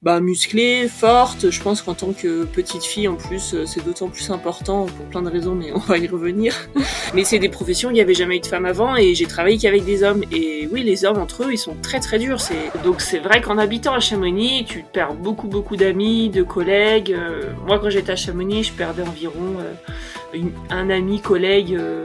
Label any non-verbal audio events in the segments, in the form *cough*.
Bah, musclée, forte, je pense qu'en tant que petite fille, en plus, euh, c'est d'autant plus important pour plein de raisons, mais *laughs* on va y revenir. *laughs* mais c'est des professions, il n'y avait jamais eu de femmes avant, et j'ai travaillé qu'avec des hommes. Et oui, les hommes, entre eux, ils sont très très durs. C'est... Donc c'est vrai qu'en habitant à Chamonix, tu perds beaucoup beaucoup d'amis, de collègues. Euh, moi, quand j'étais à Chamonix, je perdais environ euh, une- un ami, collègue... euh,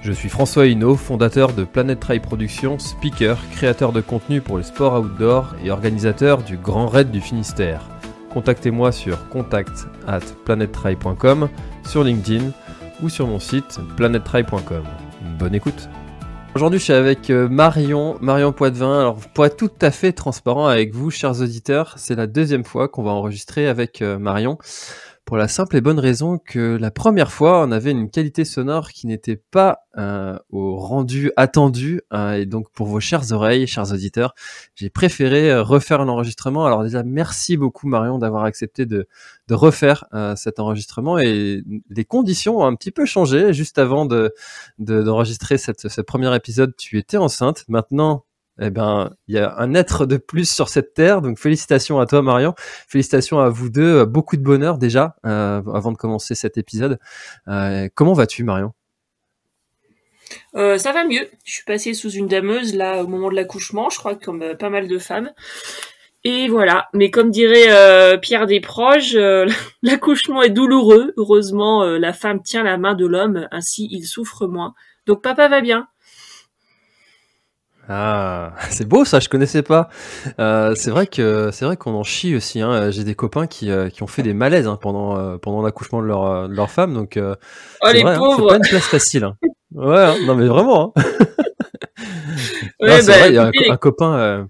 Je suis François Hinault, fondateur de Planet Trail Productions, speaker, créateur de contenu pour les sports outdoor et organisateur du Grand Raid du Finistère. Contactez-moi sur contact at sur LinkedIn ou sur mon site planettrail.com. Bonne écoute Aujourd'hui, je suis avec euh, Marion, Marion Poitvin. Alors, pour tout à fait transparent avec vous, chers auditeurs, c'est la deuxième fois qu'on va enregistrer avec euh, Marion pour la simple et bonne raison que la première fois, on avait une qualité sonore qui n'était pas euh, au rendu attendu. euh, et donc, pour vos chères oreilles, chers auditeurs, j'ai préféré euh, refaire un enregistrement. Alors déjà, merci beaucoup Marion d'avoir accepté de, refaire euh, cet enregistrement. Et les conditions ont un petit peu changé. Juste avant de de- d'enregistrer ce premier épisode, tu étais enceinte. Maintenant, eh ben, il y a un être de plus sur cette terre. Donc, félicitations à toi, Marion. Félicitations à vous deux. Beaucoup de bonheur déjà euh, avant de commencer cet épisode. Euh, comment vas-tu, Marion? Euh, ça va mieux. Je suis passée sous une dameuse là au moment de l'accouchement, je crois comme pas mal de femmes. Et voilà. Mais comme dirait Pierre Desproges, *laughs* l'accouchement est douloureux. Heureusement, la femme tient la main de l'homme, ainsi il souffre moins. Donc papa va bien. Ah, *laughs* c'est beau ça, je connaissais pas. Euh, c'est vrai que c'est vrai qu'on en chie aussi. Hein. J'ai des copains qui, euh, qui ont fait des malaises hein, pendant euh, pendant l'accouchement de leur euh, de leur femme. Donc euh, Oh c'est les vrai, hein, pas une place facile. hein. Ouais, hein, non mais vraiment. Hein. *laughs* Ouais, Non, c'est bah, vrai, il y a un, copain, euh,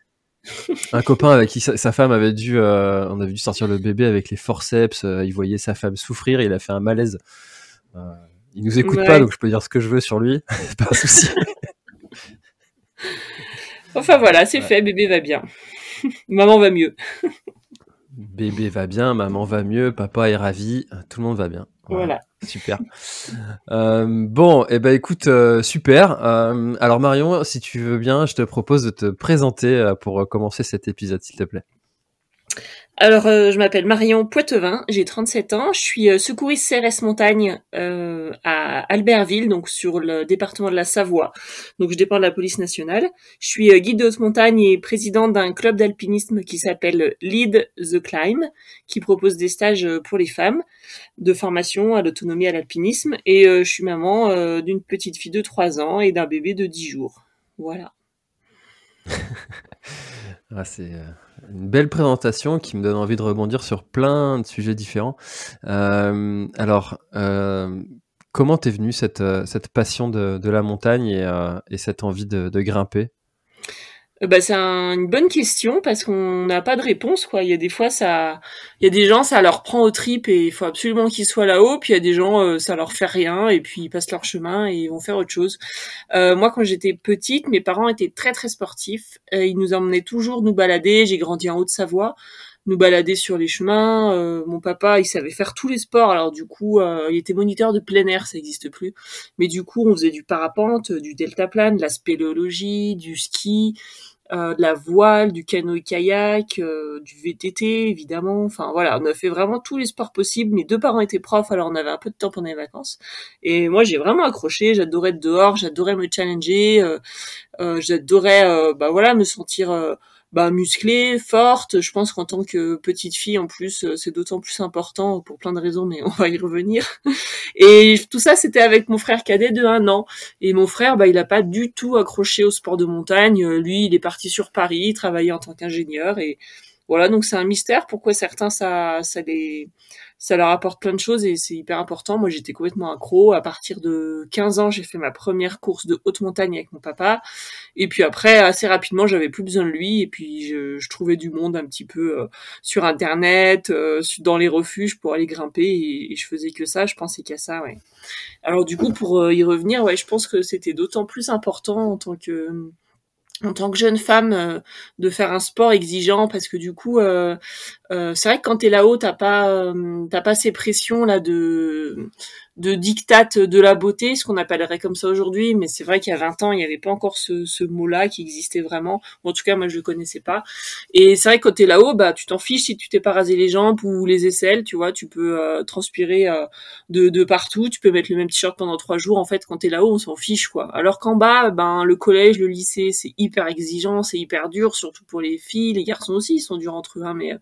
un copain avec qui sa, sa femme avait dû, euh, on avait dû sortir le bébé avec les forceps. euh, il voyait sa femme souffrir, il a fait un malaise. Euh, il nous écoute Ouais. pas, donc je peux dire ce que je veux sur lui, *laughs* pas un souci. Enfin voilà, c'est Ouais. fait, bébé va bien. *laughs* Maman va mieux. Bébé va bien, maman va mieux, papa est ravi, tout le monde va bien. Voilà. Super. Euh, bon, et eh ben écoute, euh, super. Euh, alors Marion, si tu veux bien, je te propose de te présenter pour commencer cet épisode, s'il te plaît. Alors, euh, je m'appelle Marion Poitevin, j'ai 37 ans, je suis euh, secouriste CRS Montagne euh, à Albertville, donc sur le département de la Savoie. Donc, je dépends de la police nationale. Je suis euh, guide de haute montagne et présidente d'un club d'alpinisme qui s'appelle Lead the Climb, qui propose des stages euh, pour les femmes de formation à l'autonomie à l'alpinisme. Et je suis maman d'une petite fille de 3 ans et d'un bébé de 10 jours. Voilà. *laughs* Ah, c'est une belle présentation qui me donne envie de rebondir sur plein de sujets différents. Euh, alors, euh, comment t'es venue cette, euh, cette passion de, de la montagne et, euh, et cette envie de, grimper? Bah, c'est un- une bonne question parce qu'on n'a pas de réponse quoi. Il y a des fois ça, il y a des gens ça leur prend au trip et il faut absolument qu'ils soient là-haut. Puis il y a des gens euh, ça leur fait rien et puis ils passent leur chemin et ils vont faire autre chose. Euh, moi quand j'étais petite, mes parents étaient très très sportifs. Euh, ils nous emmenaient toujours nous balader. J'ai grandi en Haute-Savoie, nous balader sur les chemins. Euh, mon papa il savait faire tous les sports. Alors du coup euh, il était moniteur de plein air, ça n'existe plus. Mais du coup on faisait du parapente, du deltaplane, de la spéléologie, du ski. Euh, de la voile, du canoë-kayak, euh, du VTT évidemment. Enfin voilà, on a fait vraiment tous les sports possibles. Mes deux parents étaient profs, alors on avait un peu de temps pendant les vacances. Et moi j'ai vraiment accroché. J'adorais être dehors, j'adorais me challenger, euh, j'adorais bah voilà me sentir bah, musclée, forte. Je pense qu'en tant que petite fille, en plus, euh, c'est d'autant plus important pour plein de raisons, mais *laughs* on va y revenir. Et tout ça, c'était avec mon frère cadet de un an. Et mon frère, bah, il a pas du tout accroché au sport de montagne. Lui, il est parti sur Paris, travailler en tant qu'ingénieur. Et voilà, donc c'est un mystère pourquoi certains, ça, ça les ça leur apporte plein de choses et c'est hyper important. Moi, j'étais complètement accro. À partir de 15 ans, j'ai fait ma première course de haute montagne avec mon papa. Et puis après, assez rapidement, j'avais plus besoin de lui. Et puis, je, je trouvais du monde un petit peu euh, sur Internet, euh, dans les refuges pour aller grimper. Et, je faisais que ça. Je pensais qu'à ça, ouais. Alors du coup, pour euh, y revenir, ouais, je pense que c'était d'autant plus important en tant que en tant que jeune femme euh, de faire un sport exigeant parce que du coup euh, euh, c'est vrai que quand t'es là-haut t'as pas t'as pas ces pressions là de de dictate de la beauté, ce qu'on appellerait comme ça aujourd'hui, mais c'est vrai qu'il y a 20 ans, il n'y avait pas encore ce, ce mot-là qui existait vraiment. en tout cas, moi, je le connaissais pas. Et c'est vrai que quand t'es là-haut, bah, tu t'en fiches si tu t'es pas rasé les jambes ou les aisselles, tu vois, tu peux euh, transpirer euh, de, de partout, tu peux mettre le même t-shirt pendant trois jours. En fait, quand t'es là-haut, on s'en fiche, quoi. Alors qu'en bas, ben, le collège, le lycée, c'est hyper exigeant, c'est hyper dur, surtout pour les filles. Les garçons aussi, ils sont durs entre eux, hein, mais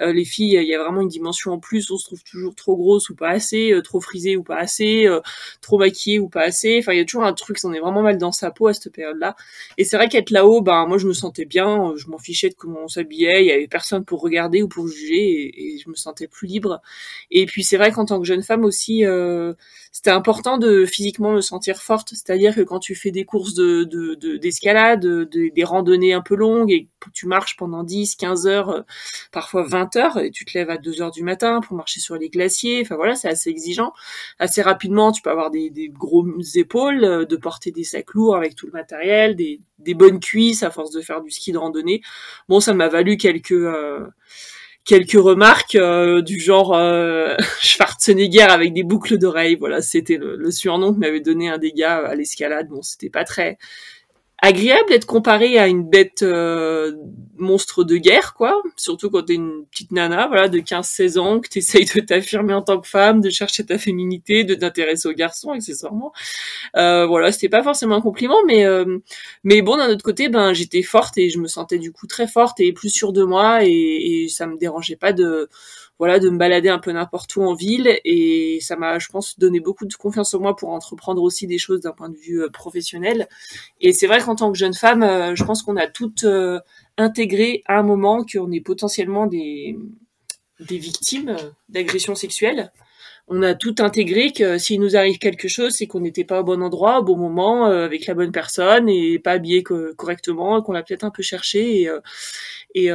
euh, les filles, il y a vraiment une dimension en plus. On se trouve toujours trop grosse ou pas assez, trop frisée ou pas assez, euh, trop maquillée ou pas assez. Enfin, il y a toujours un truc, on est vraiment mal dans sa peau à cette période-là. Et c'est vrai qu'être là-haut, ben moi je me sentais bien, euh, je m'en fichais de comment on s'habillait, il y avait personne pour regarder ou pour juger, et, je me sentais plus libre. Et puis c'est vrai qu'en tant que jeune femme aussi, euh, c'était important de physiquement me sentir forte, c'est-à-dire que quand tu fais des courses de d'escalade, de, des randonnées un peu longues et tu marches pendant 10, 15 heures, parfois 20 heures, et tu te lèves à 2 heures du matin pour marcher sur les glaciers, enfin voilà, c'est assez exigeant. Assez rapidement, tu peux avoir des, des gros épaules, euh, de porter des sacs lourds avec tout le matériel, des, bonnes cuisses à force de faire du ski de randonnée. Bon, ça m'a valu quelques euh, quelques remarques euh, du genre euh, *laughs* Schwarzenegger avec des boucles d'oreilles. Voilà, c'était le, le, surnom que m'avait donné un des gars à l'escalade. Bon, c'était pas très agréable d'être comparé à une bête euh, monstre de guerre, quoi. Surtout quand t'es une petite nana, voilà, de 15-16 ans, que t'essayes de t'affirmer en tant que femme, de chercher ta féminité, de t'intéresser aux garçons, accessoirement. Euh, voilà, c'était pas forcément un compliment, mais euh, mais bon, d'un autre côté, ben j'étais forte et je me sentais du coup très forte et plus sûre de moi et, et ça me dérangeait pas de voilà, de me balader un peu n'importe où en ville et ça m'a, je pense, donné beaucoup de confiance en moi pour entreprendre aussi des choses d'un point de vue euh, professionnel. Et c'est vrai qu'en tant que jeune femme, euh, je pense qu'on a toutes euh, intégré à un moment qu'on est potentiellement des, des victimes d'agressions sexuelles on a tout intégré que s'il nous arrive quelque chose, c'est qu'on n'était pas au bon endroit, au bon moment, avec la bonne personne et pas habillé correctement, qu'on l'a peut-être un peu cherché. Et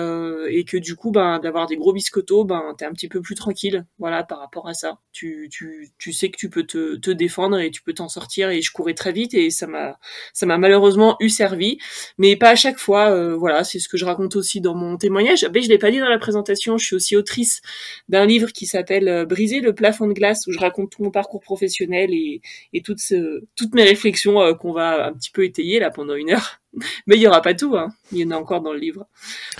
que du coup ben d'avoir des gros biscottos ben t'es un petit peu plus tranquille voilà par rapport à ça. Tu, tu, tu sais que tu peux te, te défendre et tu peux t'en sortir. Et je courais très vite et ça m'a ça m'a malheureusement eu servi. Mais pas à chaque fois euh, voilà c'est ce que je raconte aussi dans mon témoignage. Mais je l'ai pas dit dans la présentation je suis aussi autrice d'un livre qui s'appelle euh, Briser le plafond de glace où je raconte tout mon parcours professionnel et, et toutes ce, toutes mes réflexions euh, qu'on va un petit peu étayer là pendant une heure *laughs* mais il y aura pas tout, hein. il y en a encore dans le livre.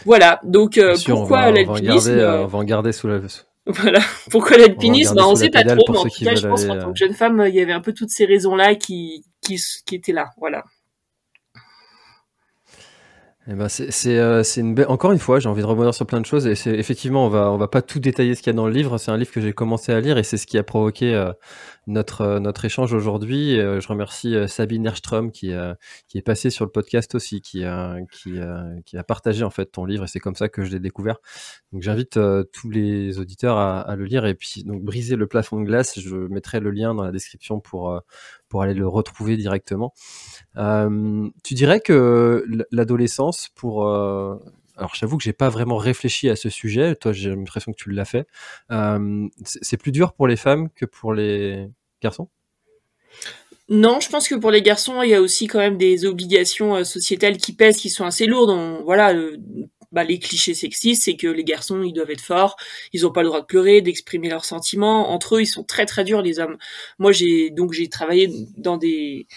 Voilà, donc euh, pourquoi l'alpinisme euh, On va en garder sous la... *laughs* Voilà, pourquoi l'alpinisme? Bah, On sait pas trop, mais en tout cas, je pense qu'en tant que jeune femme, il y avait un peu toutes ces raisons-là qui, qui, qui étaient là, voilà. Eh ben c'est euh, une belle... encore une fois j'ai envie de revenir sur plein de choses et effectivement on va on va pas tout détailler ce qu'il y a dans le livre. C'est un livre que j'ai commencé à lire et c'est ce qui a provoqué euh, notre euh, notre échange aujourd'hui. Je remercie Sabine Erström qui qui est passée sur le podcast aussi qui qui qui a partagé en fait ton livre et c'est comme ça que je l'ai découvert. Donc j'invite tous les auditeurs à, à, le lire et puis donc briser le plafond de glace. Je mettrai le lien dans la description pour pour aller le retrouver directement. Euh, tu dirais que l'adolescence, pour euh, alors j'avoue que j'ai pas vraiment réfléchi à ce sujet. Toi, j'ai l'impression que tu l'as fait. Euh, c'est plus dur pour les femmes que pour les garçons? Non, je pense que pour les garçons, il y a aussi quand même des obligations sociétales qui pèsent, qui sont assez lourdes. voilà, bah, les clichés sexistes, c'est que les garçons, ils doivent être forts, ils ont pas le droit de pleurer, d'exprimer leurs sentiments. Entre eux, ils sont très très durs les hommes. Moi, j'ai donc j'ai travaillé dans des,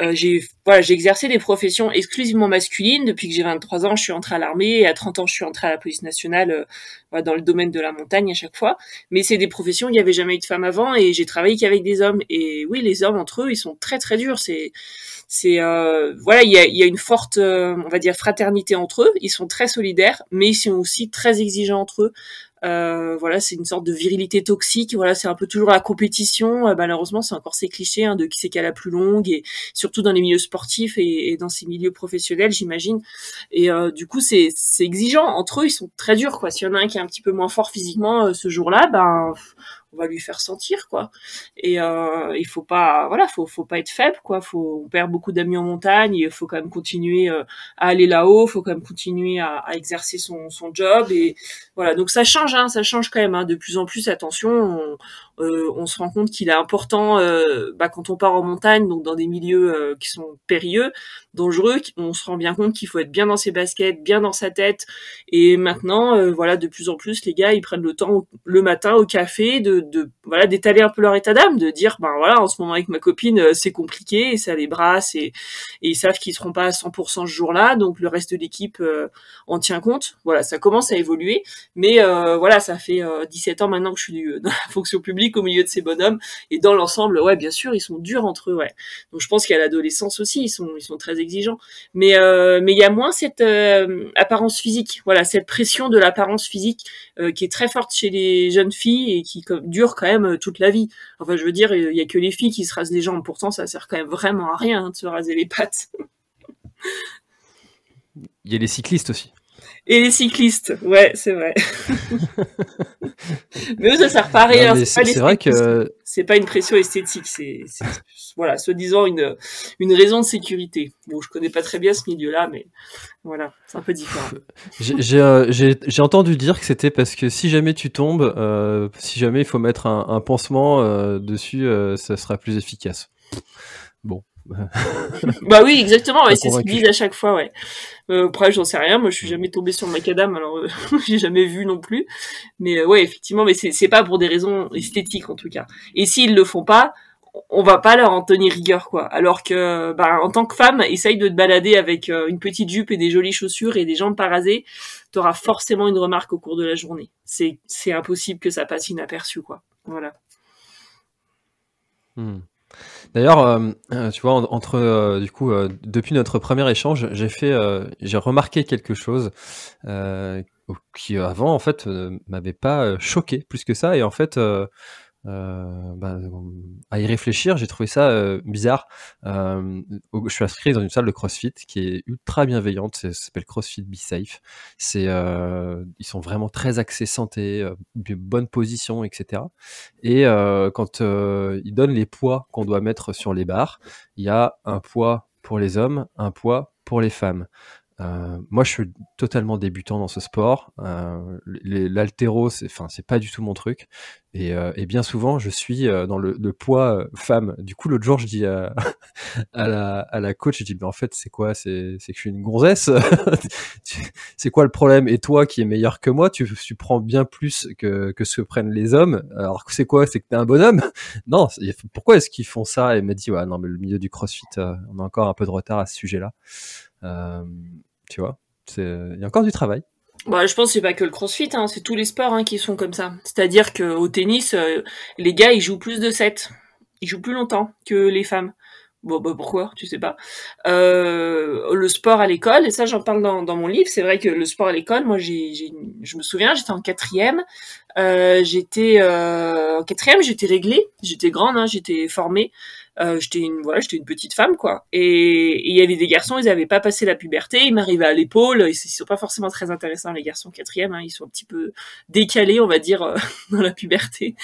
euh, j'ai voilà, j'ai exercé des professions exclusivement masculines depuis que j'ai 23 ans. Je suis entrée à l'armée et à 30 ans, je suis entrée à la police nationale euh, dans le domaine de la montagne à chaque fois. Mais c'est des professions où il y avait jamais eu de femmes avant et j'ai travaillé qu'avec des hommes. Et oui, les hommes entre eux, ils sont très très durs. C'est c'est euh, voilà, il y a, y a, une forte, euh, on va dire, fraternité entre eux. Ils sont très solidaires, mais ils sont aussi très exigeants entre eux. Euh, voilà, c'est une sorte de virilité toxique. Voilà, c'est un peu toujours la compétition. Euh, malheureusement, c'est encore ces clichés hein, de qui c'est qui a la plus longue, et surtout dans les milieux sportifs et, dans ces milieux professionnels, j'imagine. Et euh, du coup, c'est exigeant entre eux. Ils sont très durs, quoi. S'il y en a un qui est un petit peu moins fort physiquement ce jour-là, ben on va lui faire sentir quoi. Et euh, il faut pas voilà faut faut pas être faible quoi. Faut on perd beaucoup d'amis en montagne il faut quand même continuer euh, à aller là-haut faut quand même continuer à, à, exercer son, son job et voilà. Donc ça change hein, ça change quand même hein, de plus en plus attention on, euh, on se rend compte qu'il est important euh, bah, quand on part en montagne, donc dans des milieux euh, qui sont périlleux, dangereux, on se rend bien compte qu'il faut être bien dans ses baskets, bien dans sa tête. Et maintenant, voilà, de plus en plus, les gars, ils prennent le temps le matin au café de, de voilà d'étaler un peu leur état d'âme, de dire ben voilà, en ce moment avec ma copine, c'est compliqué, et ça les brasse et, et ils savent qu'ils seront pas à 100% ce jour-là, donc le reste de l'équipe en tient compte. Voilà, ça commence à évoluer, mais voilà, ça fait 17 ans maintenant que je suis dans la fonction publique au milieu de ces bonhommes. Et dans l'ensemble, ouais, bien sûr, ils sont durs entre eux, ouais. Donc je pense qu'à l'adolescence aussi, ils sont, ils sont très exigeants. Mais, euh, mais il y a moins cette euh, apparence physique, voilà, cette pression de l'apparence physique euh, qui est très forte chez les jeunes filles et qui dure quand même toute la vie. Enfin, je veux dire, il y a que les filles qui se rasent les jambes. Pourtant, ça sert quand même vraiment à rien hein, de se raser les pattes. Il y a les cyclistes aussi. Et les cyclistes, ouais, c'est vrai. *laughs* mais eux, ça sert pas à rien. C'est vrai que c'est pas une pression esthétique, c'est voilà, soi-disant une une raison de sécurité. Bon, je connais pas très bien ce milieu-là, mais voilà, c'est un peu différent. *laughs* Euh, j'ai entendu dire que c'était parce que si jamais tu tombes, euh, si jamais il faut mettre un, un pansement euh, dessus, euh, ça sera plus efficace. Bon. *laughs* bah oui, exactement. Ouais, c'est ce qu'ils disent à chaque fois. Ouais. Euh, après, j'en sais rien. Moi, je suis jamais tombé sur le macadam, alors euh, *laughs* j'ai jamais vu non plus. Mais euh, ouais, effectivement, mais c'est pas pour des raisons esthétiques en tout cas. Et s'ils le font pas, on va pas leur en tenir rigueur quoi. Alors que, bah, en tant que femme, essaye de te balader avec euh, une petite jupe et des jolies chaussures et des jambes pas rasées, t'auras forcément une remarque au cours de la journée. C'est c'est impossible que ça passe inaperçu quoi. Voilà. Hmm. D'ailleurs, euh, euh, tu vois, entre euh, du coup, depuis notre premier échange, j'ai fait, j'ai remarqué quelque chose qui avant, en fait, m'avait pas choqué plus que ça, et en fait, euh, bah, à y réfléchir, j'ai trouvé ça euh, bizarre. Euh, je suis inscrit dans une salle de CrossFit qui est ultra bienveillante, ça s'appelle CrossFit Be Safe. C'est, ils sont vraiment très axés santé, bonne position, etc. Et quand ils donnent les poids qu'on doit mettre sur les barres, il y a un poids pour les hommes, un poids pour les femmes. Euh, moi, je suis totalement débutant dans ce sport. Euh, L'altéro, c'est, enfin, c'est pas du tout mon truc. Et, euh, et bien souvent, je suis euh, dans le, le, poids euh, femme. Du coup, l'autre jour, je dis à, *laughs* à, la, à la coach, je dis, mais en fait, c'est quoi? C'est que je suis une gonzesse. *laughs* c'est quoi le problème? Et toi, qui est meilleur que moi, tu, tu prends bien plus que, que ce que prennent les hommes. Alors c'est quoi? C'est que t'es un bonhomme? *laughs* Non. Pourquoi est-ce qu'ils font ça? Et elle m'a dit, ouais, non, mais le milieu du CrossFit, on a encore un peu de retard à ce sujet-là. Euh, tu vois, il y a encore du travail. Bah, je pense que c'est pas que le crossfit, hein, c'est tous les sports hein, qui sont comme ça. C'est-à-dire qu'au tennis, euh, les gars, ils jouent plus de 7. Ils jouent plus longtemps que les femmes. Bon, bah pourquoi? Tu sais pas. Euh, le sport à l'école, et ça j'en parle dans, mon livre, c'est vrai que le sport à l'école, moi j'ai, je me souviens, j'étais en quatrième, j'étais en quatrième, j'étais réglée, j'étais grande, hein, j'étais formée. Euh, j'étais une voilà, j'étais une petite femme quoi. Et il y avait des garçons, ils avaient pas passé la puberté, ils m'arrivaient à l'épaule. Ils, sont pas forcément très intéressants les garçons quatrième, hein, ils sont un petit peu décalés, on va dire, euh, *laughs* dans la puberté.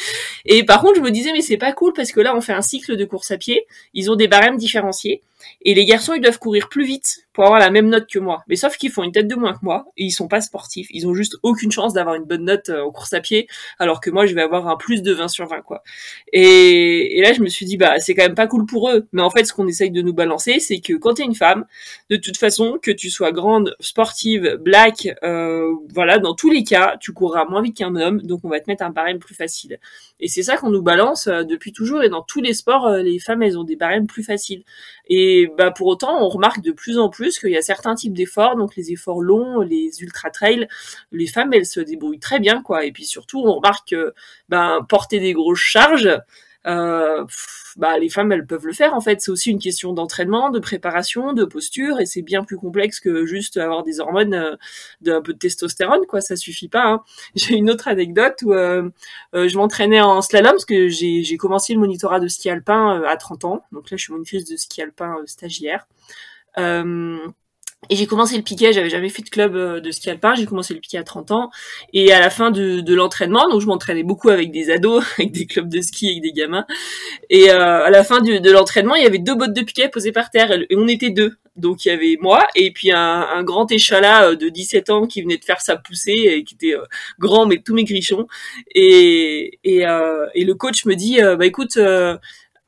Et par contre, je me disais mais c'est pas cool parce que là on fait un cycle de course à pied, ils ont des barèmes différenciés et les garçons ils doivent courir plus vite pour avoir la même note que moi. Mais sauf qu'ils font une tête de moins que moi et ils sont pas sportifs. Ils ont juste aucune chance d'avoir une bonne note en course à pied, alors que moi je vais avoir un plus de 20 sur 20 quoi. Et, là je me suis dit bah c'est quand même pas cool pour eux. Mais en fait ce qu'on essaye de nous balancer c'est que quand t'es une femme, de toute façon que tu sois grande, sportive, black, euh, voilà dans tous les cas tu courras moins vite qu'un homme, donc on va te mettre un barème plus facile. Et c'est ça qu'on nous balance euh, depuis toujours et dans tous les sports euh, les femmes elles ont des barèmes plus faciles. Bah pour autant on remarque de plus en plus qu'il y a certains types d'efforts, donc les efforts longs, les ultra trails, les femmes elles se débrouillent très bien quoi. Et puis surtout on remarque que ben porter des grosses charges, euh, bah les femmes elles peuvent le faire en fait. C'est aussi une question d'entraînement, de préparation, de posture et c'est bien plus complexe que juste avoir des hormones, euh, d'un peu de testostérone quoi. Ça suffit pas. Hein. *laughs* J'ai une autre anecdote où euh, euh, je m'entraînais en slalom parce que j'ai commencé le monitorat de ski alpin à 30 ans. Donc là je suis monitrice de ski alpin stagiaire. Et j'ai commencé le piquet, j'avais jamais fait de club euh, de ski alpin, j'ai commencé le piquet à 30 ans. Et à la fin de, l'entraînement, donc je m'entraînais beaucoup avec des ados, *laughs* avec des clubs de ski, avec des gamins. Et euh, à la fin de, l'entraînement, il y avait deux bottes de piquet posées par terre, et on était deux. Donc il y avait moi et puis un, grand échalas euh, de 17 ans qui venait de faire sa poussée et qui était grand mais tout maigrichon. Et, et, et le coach me dit, bah écoute,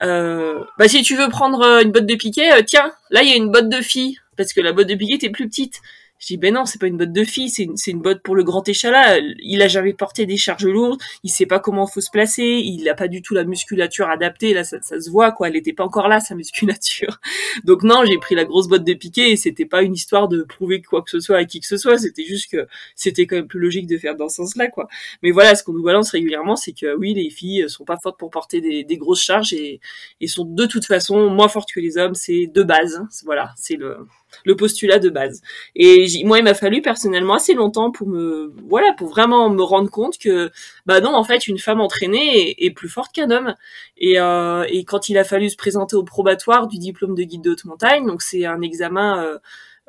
bah si tu veux prendre une botte de piquet, tiens, là il y a une botte de fille parce que la botte de piquet était plus petite. Je dis ben non, c'est pas une botte de fille, c'est une, une botte pour le grand échalas. Il a jamais porté des charges lourdes, il sait pas comment faut se placer, il a pas du tout la musculature adaptée. Là, ça, ça se voit quoi, elle était pas encore là sa musculature. *laughs* Donc non, j'ai pris la grosse botte de piquet et c'était pas une histoire de prouver quoi que ce soit à qui que ce soit. C'était juste que c'était quand même plus logique de faire dans ce sens-là quoi. Mais voilà, ce qu'on nous balance régulièrement, c'est que oui, les filles sont pas fortes pour porter des, grosses charges et, et sont de toute façon moins fortes que les hommes. C'est de base. Voilà, c'est le le postulat de base. Et moi, il m'a fallu personnellement assez longtemps pour me, voilà, pour vraiment me rendre compte que, bah non, en fait, une femme entraînée est, plus forte qu'un homme. Et, euh, et quand il a fallu se présenter au probatoire du diplôme de guide de haute montagne, donc c'est un examen euh,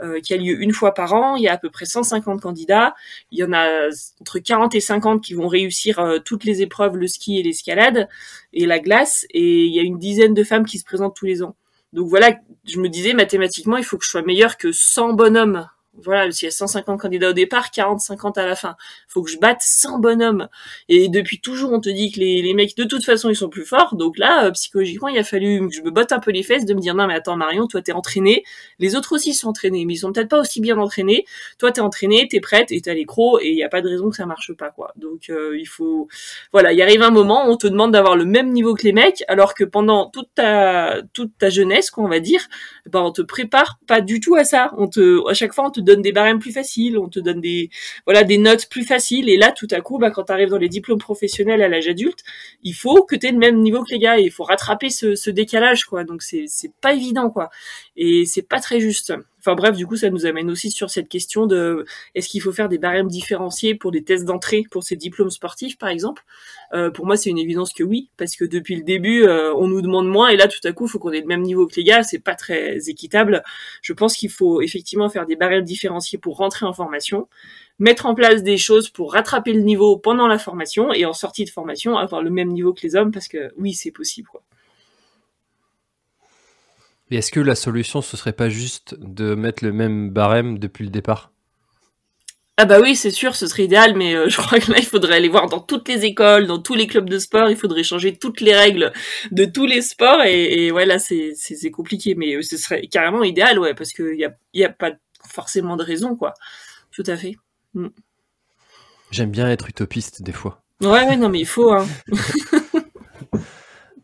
euh, qui a lieu une fois par an. Il y a à peu près 150 candidats. Il y en a entre 40 et 50 qui vont réussir euh, toutes les épreuves, le ski et l'escalade et la glace. Et il y a une dizaine de femmes qui se présentent tous les ans. Donc voilà, je me disais mathématiquement, il faut que je sois meilleur que 100 bonhommes voilà, s'il y a 150 candidats au départ, 40-50 à la fin. Faut que je batte 100 bonhommes. Et depuis toujours, on te dit que les, les mecs, de toute façon, ils sont plus forts. Donc là, euh, psychologiquement, il a fallu que je me botte un peu les fesses de me dire, non, mais attends, Marion, toi, t'es entraîné. Les autres aussi sont entraînés, mais ils sont peut-être pas aussi bien entraînés. Toi, t'es entraîné, t'es prête et t'as les crocs et il n'y a pas de raison que ça marche pas, quoi. Donc, euh, il faut, voilà, il arrive un moment où on te demande d'avoir le même niveau que les mecs, alors que pendant toute ta, toute ta jeunesse, quoi, on va dire, ben, on te prépare pas du tout à ça. On te, à chaque fois, on te donne des barèmes plus faciles, on te donne des voilà des notes plus faciles et là tout à coup bah quand tu arrives dans les diplômes professionnels à l'âge adulte, il faut que tu aies le même niveau que les gars et il faut rattraper ce, ce décalage quoi. Donc c'est c'est pas évident quoi. Et c'est pas très juste. Enfin bref, du coup, ça nous amène aussi sur cette question de est-ce qu'il faut faire des barèmes différenciés pour des tests d'entrée pour ces diplômes sportifs, par exemple? Euh, Pour moi, c'est une évidence que oui, parce que depuis le début, euh, on nous demande moins, et là, tout à coup, il faut qu'on ait le même niveau que les gars. C'est pas très équitable. Je pense qu'il faut effectivement faire des barèmes différenciés pour rentrer en formation, mettre en place des choses pour rattraper le niveau pendant la formation et en sortie de formation avoir le même niveau que les hommes, parce que oui, c'est possible. Quoi. Et est-ce que la solution, ce serait pas juste de mettre le même barème depuis le départ? Ah bah oui, c'est sûr, ce serait idéal, mais euh, *laughs* je crois que là, il faudrait aller voir dans toutes les écoles, dans tous les clubs de sport, il faudrait changer toutes les règles de tous les sports, et, et ouais, là, c'est, compliqué, mais euh, ce serait carrément idéal, ouais, parce qu'il y a, y a pas forcément de raison, quoi. Tout à fait. Mm. J'aime bien être utopiste, des fois. Ouais, ouais, non, mais il faut, hein. *laughs*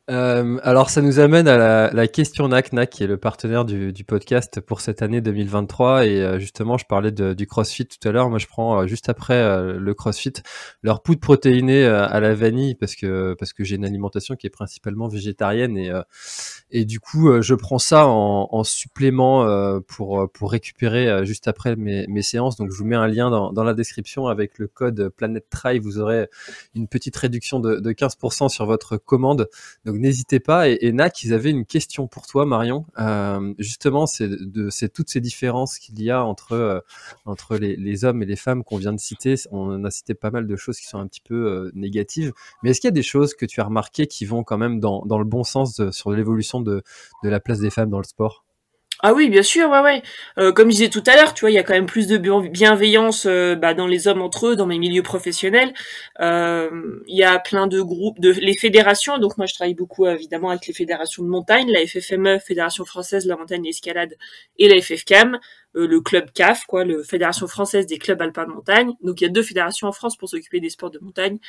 Euh, alors, ça nous amène à la, la question NAC, NAC qui est le partenaire du, du, podcast pour cette année 2023. Et euh, justement, je parlais de, du CrossFit tout à l'heure. Moi, je prends euh, juste après euh, le CrossFit leur poudre protéinée euh, à la vanille parce que parce que j'ai une alimentation qui est principalement végétarienne et et du coup, je prends ça en, en supplément pour pour récupérer juste après mes, mes séances. Donc, je vous mets un lien dans, dans la description avec le code Planet Try. Vous aurez une petite réduction de, de 15% sur votre commande. N'hésitez pas. Et, et, NAC, ils avaient une question pour toi, Marion. Euh, justement, c'est toutes ces différences qu'il y a entre euh, entre les, les, hommes et les femmes qu'on vient de citer. On a cité pas mal de choses qui sont un petit peu euh, négatives. Mais est-ce qu'il y a des choses que tu as remarquées qui vont quand même dans, dans le bon sens de, sur l'évolution de, de la place des femmes dans le sport? Ah oui, bien sûr, ouais, ouais. Euh, comme je disais tout à l'heure, tu vois, il y a quand même plus de bienveillance euh, bah, dans les hommes entre eux, dans mes milieux professionnels. Euh, il y a plein de groupes, de les fédérations. Donc moi, je travaille beaucoup évidemment avec les fédérations de montagne, la FFME, Fédération française de la montagne et l'escalade, et la FFCAM. Euh, le club CAF, quoi, le Fédération française des clubs alpins de montagne. Donc il y a deux fédérations en France pour s'occuper des sports de montagne.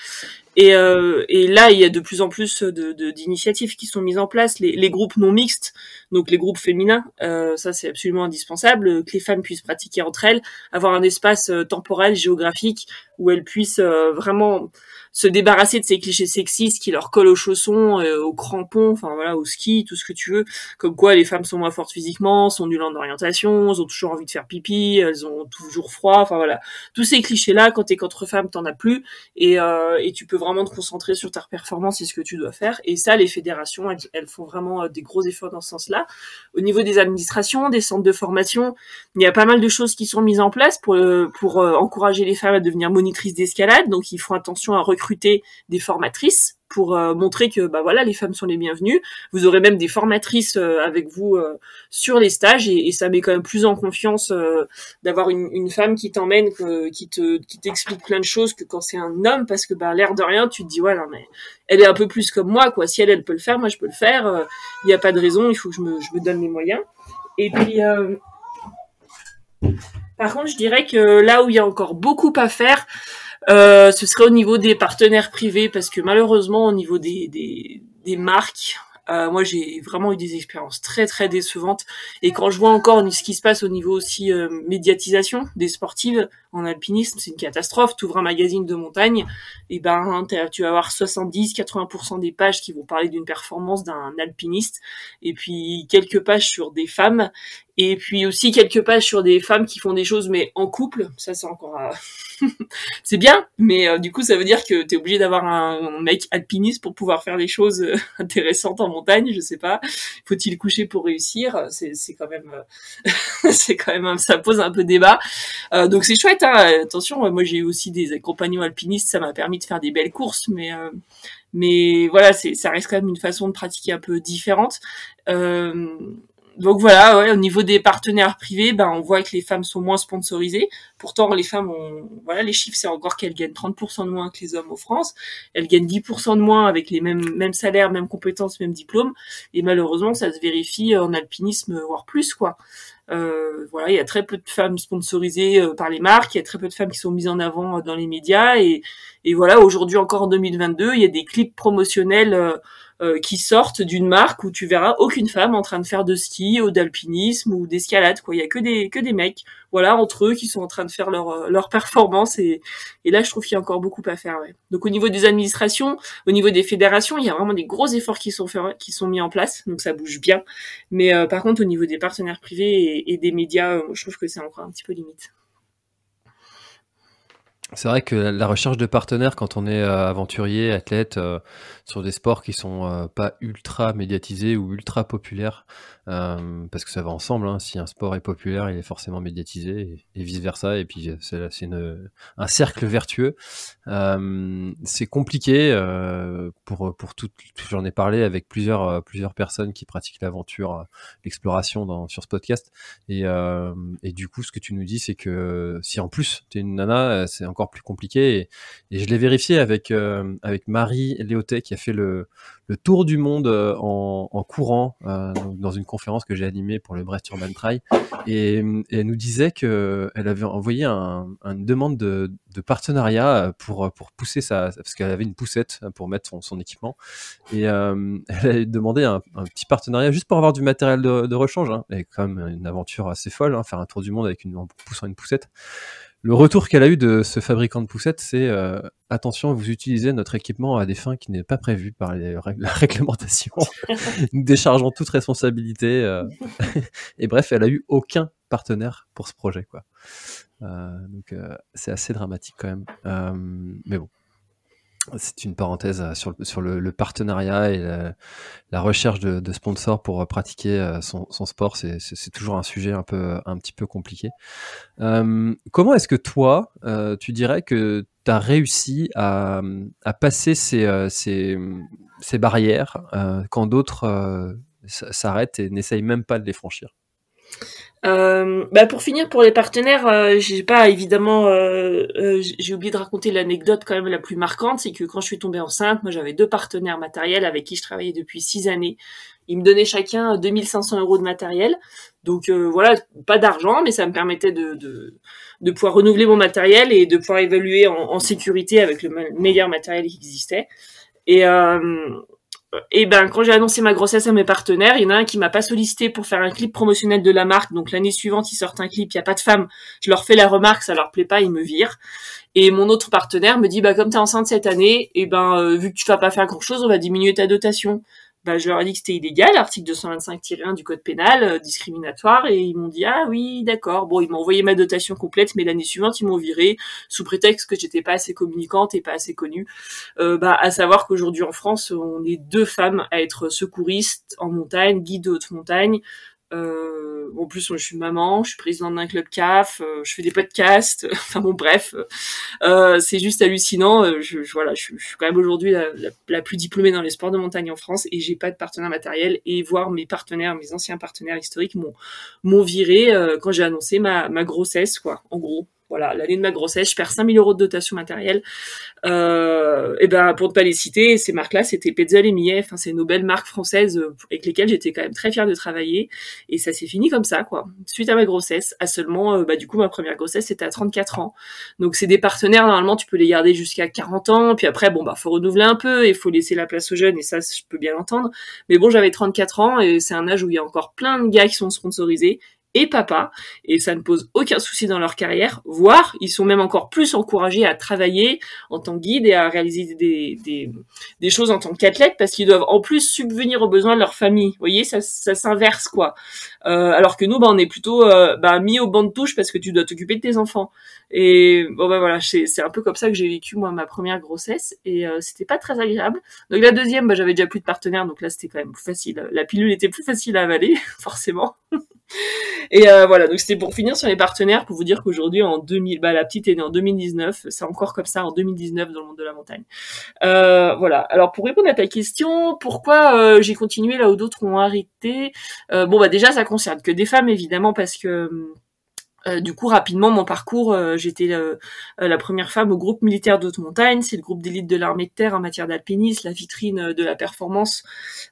Et, euh, et là, il y a de plus en plus de, d'initiatives qui sont mises en place. Les, groupes non mixtes, donc les groupes féminins, euh, ça c'est absolument indispensable, que les femmes puissent pratiquer entre elles, avoir un espace euh, temporel, géographique, où elles puissent euh, vraiment se débarrasser de ces clichés sexistes qui leur collent aux chaussons, euh, aux crampons, enfin voilà, au ski, tout ce que tu veux, comme quoi les femmes sont moins fortes physiquement, sont nulles en orientation, elles ont toujours envie de faire pipi, elles ont toujours froid, enfin voilà, tous ces clichés-là, quand t'es contre femme, t'en as plus, et, euh, et tu peux vraiment te concentrer sur ta performance et ce que tu dois faire, et ça, les fédérations, elles, font vraiment euh, des gros efforts dans ce sens-là. Au niveau des administrations, des centres de formation, il y a pas mal de choses qui sont mises en place pour, pour encourager les femmes à devenir monitrices d'escalade, donc ils font attention à recruter des formatrices pour euh, montrer que bah voilà les femmes sont les bienvenues. Vous aurez même des formatrices euh, avec vous euh, sur les stages et, ça met quand même plus en confiance d'avoir une, femme qui t'emmène, qui te qui t'explique plein de choses que quand c'est un homme parce que bah l'air de rien tu te dis ouais mais elle est un peu plus comme moi quoi. Si elle elle peut le faire, moi je peux le faire. Il n'y a pas de raison. Il faut que je me je me donne les moyens. Et puis par contre je dirais que là où il y a encore beaucoup à faire euh, ce serait au niveau des partenaires privés parce que malheureusement au niveau des, des, marques, euh, moi, j'ai vraiment eu des expériences très très décevantes. Et quand je vois encore ce qui se passe au niveau aussi euh, médiatisation des sportives en alpinisme, c'est une catastrophe. Tu ouvres un magazine de montagne, et ben tu vas avoir 70-80% des pages qui vont parler d'une performance d'un alpiniste, et puis quelques pages sur des femmes, et puis aussi quelques pages sur des femmes qui font des choses mais en couple. Ça, c'est encore *laughs* c'est bien, mais euh, du coup, ça veut dire que tu es obligé d'avoir un, mec alpiniste pour pouvoir faire des choses euh, *laughs* intéressantes en montagne, je sais pas. Faut-il coucher pour réussir? C'est quand même, euh, *laughs* c'est quand même, ça pose un peu débat. donc c'est chouette. Hein Attention, moi j'ai eu aussi des compagnons alpinistes, ça m'a permis de faire des belles courses, mais mais voilà, ça reste quand même une façon de pratiquer un peu différente. Euh, donc voilà, ouais, au niveau des partenaires privés, ben on voit que les femmes sont moins sponsorisées. Pourtant, les femmes ont, voilà, les chiffres, c'est encore qu'elles gagnent 30% de moins que les hommes en France. Elles gagnent 10% de moins avec les mêmes, mêmes salaires, mêmes compétences, mêmes diplômes. Et malheureusement, ça se vérifie en alpinisme, voire plus, quoi. Euh, voilà, il y a très peu de femmes sponsorisées euh, par les marques, il y a très peu de femmes qui sont mises en avant euh, dans les médias. Et, voilà, aujourd'hui encore en 2022, il y a des clips promotionnels euh, euh, qui sortent d'une marque où tu verras aucune femme en train de faire de ski ou d'alpinisme ou d'escalade. Quoi, il y a que des que des mecs, voilà, entre eux qui sont en train de faire leur euh, leur performance et et là je trouve qu'il y a encore beaucoup à faire. Ouais. Donc au niveau des administrations, au niveau des fédérations, il y a vraiment des gros efforts qui sont faits, qui sont mis en place, donc ça bouge bien. Mais euh, par contre au niveau des partenaires privés et, et des médias, je trouve que c'est encore un petit peu limite. C'est vrai que la recherche de partenaires quand on est euh, aventurier, athlète, euh, sur des sports qui sont euh, pas ultra médiatisés ou ultra populaires, euh, parce que ça va ensemble. Hein. Si un sport est populaire, il est forcément médiatisé et, vice versa. Et puis c'est un cercle vertueux. Euh, c'est compliqué euh, pour pour tout. J'en ai parlé avec plusieurs plusieurs personnes qui pratiquent l'aventure, l'exploration sur ce podcast. Et, et du coup, ce que tu nous dis, c'est que si en plus tu es une nana, c'est encore plus compliqué. Et, je l'ai vérifié avec avec Marie Léotet qui a fait le le tour du monde euh, en, en courant euh, dans une conférence que j'ai animée pour le Brest Urban Trail et, elle nous disait que elle avait envoyé un, une demande de, partenariat pour pour pousser sa parce qu'elle avait une poussette pour mettre son, équipement. Et euh, elle a demandé un, petit partenariat juste pour avoir du matériel de, de rechange hein. et quand même une aventure assez folle hein, faire un tour du monde avec une en poussant une poussette le retour qu'elle a eu de ce fabricant de poussettes, c'est euh, attention, vous utilisez notre équipement à des fins qui n'est pas prévues par les, la réglementation. *laughs* Nous déchargeons toute responsabilité. Euh, *laughs* et bref, elle a eu aucun partenaire pour ce projet, quoi. Euh, donc c'est assez dramatique quand même. mais bon, c'est une parenthèse euh, sur, le, sur le, partenariat et la, recherche de, sponsors pour euh, pratiquer euh, son, sport. C'est toujours un sujet un, peu, un petit peu compliqué. comment est-ce que toi, tu dirais que tu as réussi à, passer ces, ces, barrières quand d'autres s'arrêtent et n'essayent même pas de les franchir? Euh, bah pour finir pour les partenaires, euh, j'ai pas évidemment, euh, euh, j'ai oublié de raconter l'anecdote quand même la plus marquante, c'est que quand je suis tombée enceinte, moi j'avais deux partenaires matériels avec qui je travaillais depuis six années. Ils me donnaient chacun 2500 euros de matériel, donc voilà, pas d'argent, mais ça me permettait de, de, de pouvoir renouveler mon matériel et de pouvoir évaluer en, en sécurité avec le meilleur matériel qui existait. Et et ben quand j'ai annoncé ma grossesse à mes partenaires, il y en a un qui m'a pas sollicité pour faire un clip promotionnel de la marque. Donc l'année suivante, ils sortent un clip, il y a pas de femme. Je leur fais la remarque, ça leur plaît pas, ils me virent. Et mon autre partenaire me dit bah comme tu es enceinte cette année, et ben euh, vu que tu vas pas faire grand chose, on va diminuer ta dotation bah, je leur ai dit que c'était illégal, article 225-1 du code pénal, euh, discriminatoire, et ils m'ont dit ah oui d'accord. Bon, ils m'ont envoyé ma dotation complète, mais l'année suivante ils m'ont viré sous prétexte que j'étais pas assez communicante et pas assez connue. Euh, bah, à savoir qu'aujourd'hui en France, on est deux femmes à être secouristes en montagne, guides de haute montagne. Euh, en plus, moi, je suis maman, je suis présidente d'un club CAF, euh, je fais des podcasts. *laughs* enfin bon, bref, euh, c'est juste hallucinant. Euh, je, je, voilà, je, je, suis quand même aujourd'hui la, la, plus diplômée dans les sports de montagne en France et j'ai pas de partenaire matériel. Et voir mes partenaires, mes anciens partenaires historiques m'ont m'ont viré euh, quand j'ai annoncé ma, ma grossesse, quoi. En gros voilà, l'année de ma grossesse, je perds 5000 euros de dotation matérielle. Euh, et ben, pour ne pas les citer, ces marques-là, c'était Petzl et Millet. C'est nos belles marques françaises euh, avec lesquelles j'étais quand même très fière de travailler. Et ça s'est fini comme ça, quoi. Suite à ma grossesse, à seulement, euh, bah, du coup, ma première grossesse, c'était à 34 ans. Donc, c'est des partenaires, normalement, tu peux les garder jusqu'à 40 ans. Puis après, bon, bah, faut renouveler un peu et faut laisser la place aux jeunes. Et ça, je peux bien l'entendre. Mais bon, j'avais 34 ans et c'est un âge où il y a encore plein de gars qui sont sponsorisés et papa, et ça ne pose aucun souci dans leur carrière, voire ils sont même encore plus encouragés à travailler en tant que guide et à réaliser des, des, des choses en tant qu'athlète parce qu'ils doivent en plus subvenir aux besoins de leur famille. Vous voyez, ça, ça s'inverse quoi. Euh, alors que nous, bah, on est plutôt euh, bah, mis au banc de touche parce que tu dois t'occuper de tes enfants. Et bon bah voilà, c'est un peu comme ça que j'ai vécu moi ma première grossesse et euh, c'était pas très agréable. Donc la deuxième, bah, j'avais déjà plus de partenaire, donc là c'était quand même facile. La pilule était plus facile à avaler, *laughs* forcément. Et euh, voilà, donc c'était pour finir sur les partenaires, pour vous dire qu'aujourd'hui, en 2000, bah, la petite est née en 2019, c'est encore comme ça en 2019 dans le monde de la montagne. Euh, voilà, alors pour répondre à ta question, pourquoi euh, j'ai continué là où d'autres ont arrêté euh, Bon, bah déjà, ça concerne que des femmes, évidemment, parce que hum, euh, du coup, rapidement, mon parcours, euh, j'étais euh, la première femme au groupe militaire d'haute montagne. C'est le groupe d'élite de l'armée de terre en matière d'alpinisme, la vitrine de la performance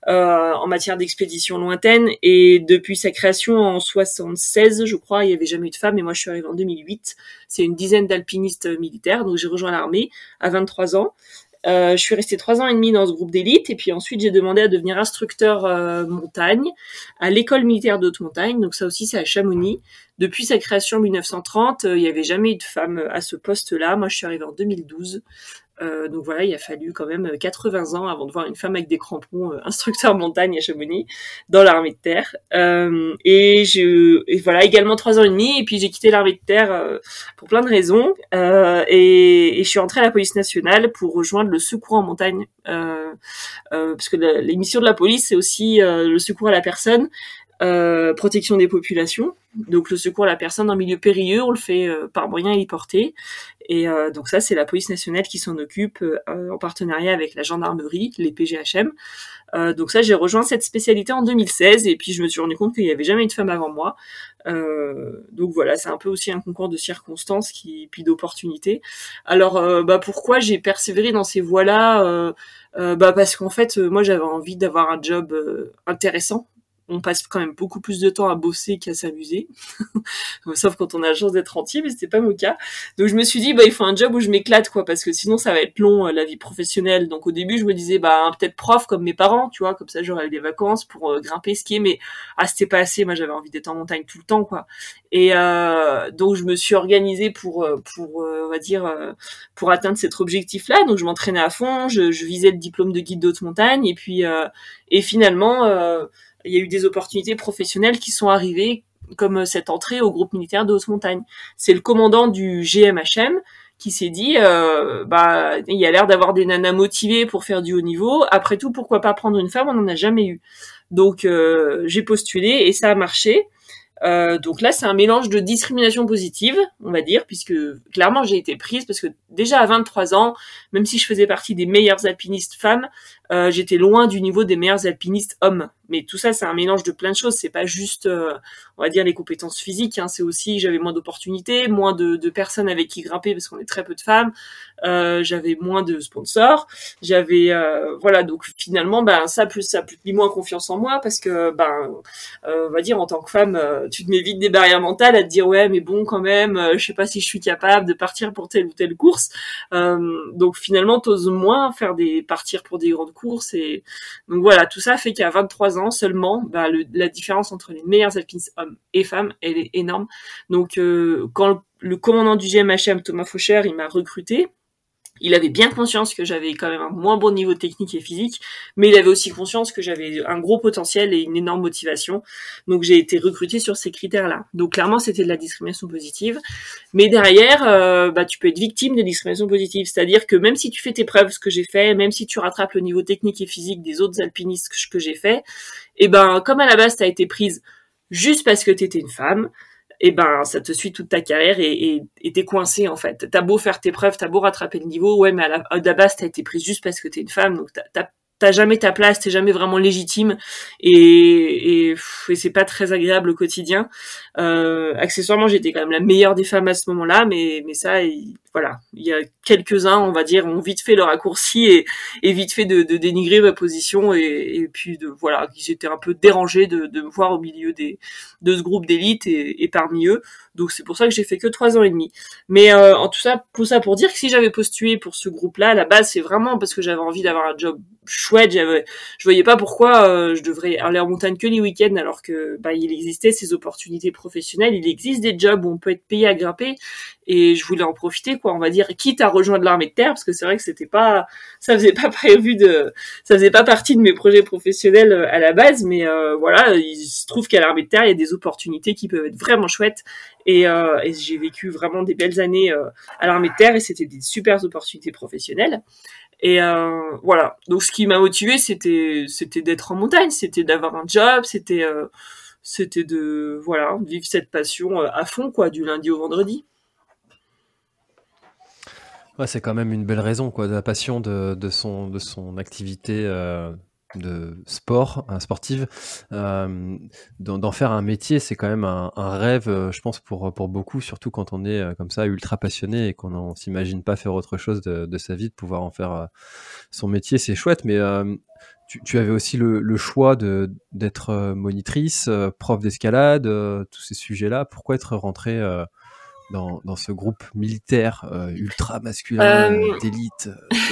en matière d'expédition lointaine. Et depuis sa création en 76, je crois, il n'y avait jamais eu de femme. Et moi, je suis arrivée en 2008. C'est une dizaine d'alpinistes militaires. Donc, j'ai rejoint l'armée à 23 ans. Euh, je suis restée trois ans et demi dans ce groupe d'élite et puis ensuite j'ai demandé à devenir instructeur euh, montagne à l'école militaire d'haute montagne. Donc ça aussi c'est à Chamonix. Depuis sa création en 1930, euh, il n'y avait jamais eu de femme à ce poste-là. Moi je suis arrivée en 2012. Euh, donc voilà, il a fallu quand même 80 ans avant de voir une femme avec des crampons euh, *laughs* instructeur montagne à Chamonix dans l'armée de terre. Euh, et je voilà également trois ans et demi et puis j'ai quitté l'armée de terre euh, pour plein de raisons. Et, et, je suis entrée à la police nationale pour rejoindre le secours en montagne. Parce que l'émission de la police c'est aussi le secours à la personne euh, protection des populations. Donc le secours à la personne en milieu périlleux, on le fait euh, par moyen héliporté. Et euh, donc ça, c'est la police nationale qui s'en occupe en partenariat avec la gendarmerie, les PGHM. donc ça, j'ai rejoint cette spécialité en 2016 et puis je me suis rendu compte qu'il n'y avait jamais eu de femme avant moi. donc voilà, c'est un peu aussi un concours de circonstances qui puis d'opportunités. Alors bah pourquoi j'ai persévéré dans ces voies-là? Bah parce qu'en fait, moi j'avais envie d'avoir un job intéressant on passe quand même beaucoup plus de temps à bosser qu'à s'amuser. *laughs* Sauf quand on a la chance d'être entier, mais c'était pas mon cas. Donc je me suis dit, bah, il faut un job où je m'éclate, quoi, parce que sinon ça va être long, euh, la vie professionnelle. Donc au début, je me disais, bah, peut-être prof comme mes parents, tu vois, comme ça j'aurais des vacances pour euh, grimper, skier, mais ah, c'était pas assez. Moi, j'avais envie d'être en montagne tout le temps, quoi. Et euh, donc je me suis organisée pour, euh, pour, on va dire, pour atteindre cet objectif-là. Donc je m'entraînais à fond, je, je, visais le diplôme de guide d'haute montagne, et puis, et finalement, il y a eu des opportunités professionnelles qui sont arrivées, comme cette entrée au groupe militaire de haute montagne. C'est le commandant du GMHM qui s'est dit, euh, bah, il y a l'air d'avoir des nanas motivées pour faire du haut niveau. Après tout, pourquoi pas prendre une femme? On n'en a jamais eu. Donc euh, j'ai postulé et ça a marché. Euh, donc là, c'est un mélange de discrimination positive, on va dire, puisque clairement j'ai été prise parce que déjà à 23 ans, même si je faisais partie des meilleures alpinistes femmes, euh, j'étais loin du niveau des meilleurs alpinistes hommes. mais tout ça, c'est un mélange de plein de choses. C'est pas juste, euh, on va dire, les compétences physiques. Hein. C'est aussi, j'avais moins d'opportunités, moins de, de, personnes avec qui grimper parce qu'on est très peu de femmes. Euh, j'avais moins de sponsors. J'avais, euh, voilà, donc finalement, ben ça plus ça plus moins confiance en moi parce que, ben, on va dire, en tant que femme, tu te mets vite des barrières mentales à te dire ouais, mais bon, quand même, je sais pas si je suis capable de partir pour telle ou telle course. donc finalement, t'oses moins faire des partir pour des grandes donc voilà, tout ça fait qu'à 23 ans seulement, bah, le, la différence entre les meilleurs alpinistes hommes et femmes, elle est énorme. Donc euh, quand le, commandant du GMHM, Thomas Faucher, il m'a recruté, il avait bien conscience que j'avais quand même un moins bon niveau technique et physique, mais il avait aussi conscience que j'avais un gros potentiel et une énorme motivation. Donc j'ai été recrutée sur ces critères-là. Donc clairement c'était de la discrimination positive. Mais derrière, euh, bah, tu peux être victime de discrimination positive. C'est-à-dire que même si tu fais tes preuves, ce que j'ai fait, même si tu rattrapes le niveau technique et physique des autres alpinistes que, j'ai fait, et eh ben comme à la base tu as été prise juste parce que tu étais une femme, et eh ben ça te suit toute ta carrière et t'es coincé en fait. T'as beau faire tes preuves, t'as beau rattraper le niveau, ouais, mais à la, base t'as été prise juste parce que t'es une femme, donc t'as jamais ta place, t'es jamais vraiment légitime et, et, et c'est pas très agréable au quotidien. Euh, accessoirement, j'étais quand même la meilleure des femmes à ce moment-là, mais mais ça, voilà, il y a quelques-uns, on va dire, ont vite fait le raccourci et, et vite fait de, dénigrer ma position et, puis de voilà, j'étais un peu dérangée de, me voir au milieu des de ce groupe d'élite et, et parmi eux. Donc c'est pour ça que j'ai fait que trois ans et demi. Mais euh, en tout ça, pour ça pour dire que si j'avais postulé pour ce groupe-là, à la base, c'est vraiment parce que j'avais envie d'avoir un job chouette. J'avais, je voyais pas pourquoi euh, je devrais aller en montagne que les week-ends alors que bah il existait ces opportunités professionnelles. Il existe des jobs où on peut être payé à grimper et je voulais en profiter quoi. On va dire quitte à rejoindre l'armée de terre parce que c'est vrai que c'était pas, ça faisait pas prévu de, ça faisait pas partie de mes projets professionnels euh, à la base. Mais voilà, il se trouve qu'à l'armée de terre il y a des opportunités qui peuvent être vraiment chouettes euh, et, j'ai vécu vraiment des belles années euh, à l'armée de terre et c'était des super opportunités professionnelles. Et euh, voilà. Donc ce qui m'a motivé, c'était c'était d'être en montagne, c'était d'avoir un job, c'était c'était de voilà vivre cette passion à fond quoi, du lundi au vendredi. C'est quand même une belle raison quoi, de la passion de, son activité de sport, un sportive, euh, d'en faire un métier, c'est quand même un, rêve, euh, je pense, pour, beaucoup, surtout quand on est euh, comme ça ultra passionné et qu'on ne s'imagine pas faire autre chose de, sa vie, de pouvoir en faire son métier, c'est chouette, mais tu, avais aussi le, choix d'être monitrice, prof d'escalade, tous ces sujets-là. Pourquoi être rentré dans, dans, ce groupe militaire ultra masculin d'élite *laughs*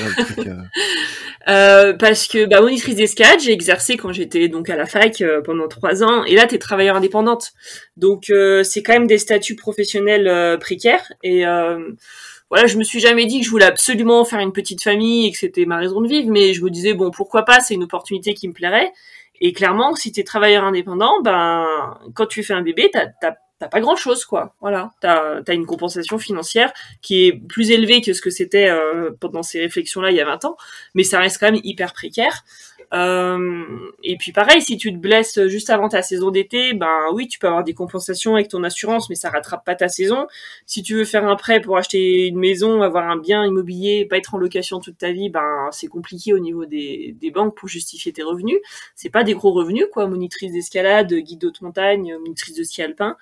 Euh, parce que bah, monitrice d'escalade, j'ai exercé quand j'étais donc à la fac euh, pendant trois ans, et là t'es travailleur indépendante, donc euh, c'est quand même des statuts professionnels précaires. Et voilà, je me suis jamais dit que je voulais absolument faire une petite famille et que c'était ma raison de vivre, mais je me disais bon pourquoi pas, c'est une opportunité qui me plairait. Et clairement, si t'es travailleur indépendant, ben quand tu fais un bébé, t'as t'as pas grand chose quoi. Voilà. T'as as une compensation financière qui est plus élevée que ce que c'était euh, pendant ces réflexions là il y a 20 ans mais ça reste quand même hyper précaire euh, et puis pareil si tu te blesses juste avant ta saison d'été ben oui tu peux avoir des compensations avec ton assurance mais ça rattrape pas ta saison. Si tu veux faire un prêt pour acheter une maison avoir un bien immobilier pas être en location toute ta vie ben c'est compliqué au niveau des, banques pour justifier tes revenus. C'est pas des gros revenus quoi. Monitrice d'escalade guide de montagne monitrice de ski alpin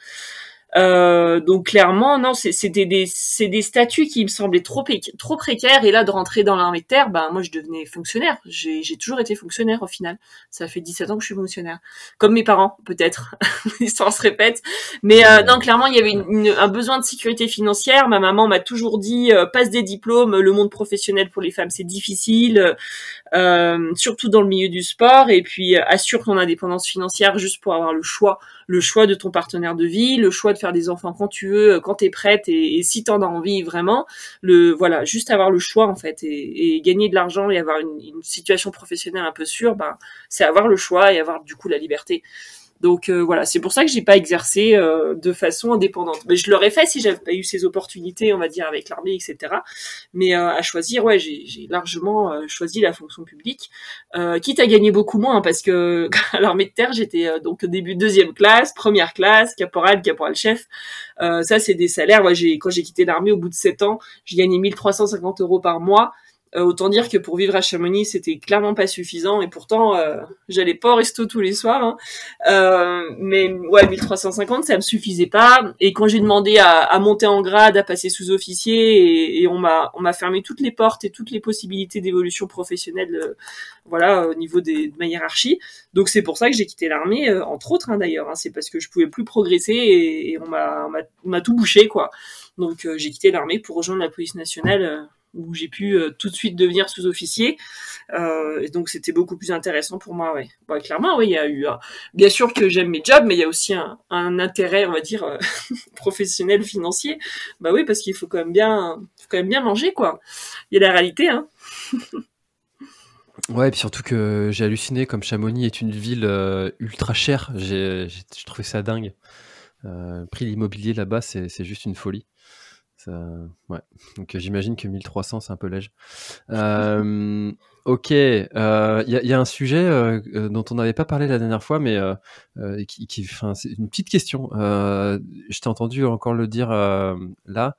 euh, donc clairement, non, c'était des, c'est des statuts qui me semblaient trop, trop précaires. Et là, de rentrer dans l'armée de terre, ben moi, je devenais fonctionnaire. J'ai, toujours été fonctionnaire au final. Ça fait 17 ans que je suis fonctionnaire, comme mes parents, peut-être. *laughs* L'histoire se répète. Mais euh, non, clairement, il y avait un besoin de sécurité financière. Ma maman m'a toujours dit euh, passe des diplômes. Le monde professionnel pour les femmes, c'est difficile, euh, surtout dans le milieu du sport. Et puis assure ton indépendance financière juste pour avoir le choix, le choix de ton partenaire de vie, le choix de faire des enfants quand tu veux, quand tu es prête et, si tu as envie vraiment. Le voilà, juste avoir le choix en fait et, gagner de l'argent et avoir une, une, situation professionnelle un peu sûre, ben c'est avoir le choix et avoir du coup la liberté. Donc euh, voilà, c'est pour ça que j'ai pas exercé euh, de façon indépendante. Mais je l'aurais fait si j'avais pas eu ces opportunités, on va dire avec l'armée, etc. Mais euh, à choisir, ouais, j'ai largement choisi la fonction publique, quitte à gagner beaucoup moins parce que *laughs* à l'armée de terre, j'étais donc au début deuxième classe, première classe, caporal, caporal chef. ça, c'est des salaires. Ouais, j'ai quand j'ai quitté l'armée au bout de sept ans, j'ai gagné 1350 euros par mois. Euh, autant dire que pour vivre à Chamonix, c'était clairement pas suffisant et pourtant euh, j'allais pas au resto tous les soirs. Hein. Euh, mais ouais, 1350, ça me suffisait pas. Et quand j'ai demandé à, à, monter en grade, à passer sous-officier, et, et, on m'a on m'a fermé toutes les portes et toutes les possibilités d'évolution professionnelle, euh, voilà, au niveau des, de ma hiérarchie. Donc c'est pour ça que j'ai quitté l'armée, euh, entre autres hein, d'ailleurs. Hein. c'est parce que je pouvais plus progresser et, et on m'a tout bouché quoi. Donc j'ai quitté l'armée pour rejoindre la police nationale où j'ai pu euh, tout de suite devenir sous-officier. Euh, et donc c'était beaucoup plus intéressant pour moi, clairement, oui, il y a eu, bien sûr que j'aime mes jobs, mais il y a aussi un, intérêt, on va dire, euh, *laughs* professionnel, financier. Bah oui, parce qu'il faut quand même bien, faut quand même bien manger, quoi. Il y a la réalité, hein. Ouais, et puis surtout que j'ai halluciné comme Chamonix est une ville ultra chère. J'ai trouvé ça dingue. Prix l'immobilier là-bas, c'est juste une folie ouais. Donc j'imagine que 1300 c'est un peu léger. *laughs* Euh, ok, il euh, y, a un sujet euh, dont on n'avait pas parlé la dernière fois, mais qui, qui c'est une petite question. je t'ai entendu encore le dire là.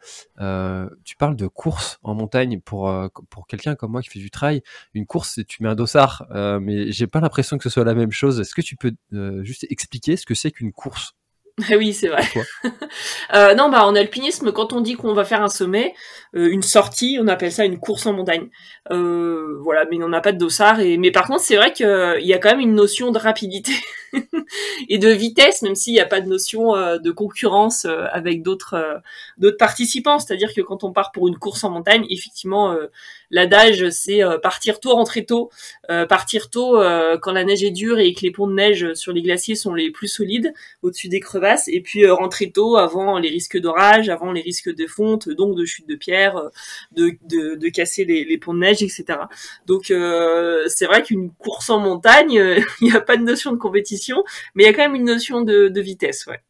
tu parles de course en montagne pour pour quelqu'un comme moi qui fait du trail. Une course, tu mets un dossard, mais j'ai pas l'impression que ce soit la même chose. Est-ce que tu peux juste expliquer ce que c'est qu'une course? *laughs* oui, c'est vrai. *laughs* euh, non, bah en alpinisme, quand on dit qu'on va faire un sommet, euh, une sortie, on appelle ça une course en montagne. Euh, voilà, mais on n'a pas de dossard. Et mais par contre, c'est vrai qu'il y a quand même une notion de rapidité *laughs* *laughs* et de vitesse, même s'il n'y a pas de notion euh, de concurrence euh, avec d'autres euh, d'autres participants. C'est-à-dire que quand on part pour une course en montagne, effectivement, l'adage c'est partir tôt, rentrer tôt. partir tôt quand la neige est dure et que les ponts de neige sur les glaciers sont les plus solides au-dessus des crevasses, et puis rentrer tôt avant les risques d'orage, avant les risques de fonte, donc de chute de pierre, de, de, de casser les, les, ponts de neige, etc. Donc c'est vrai qu'une course en montagne, *laughs* il n'y a pas de notion de compétition mais il y a quand même une notion de, vitesse, ouais.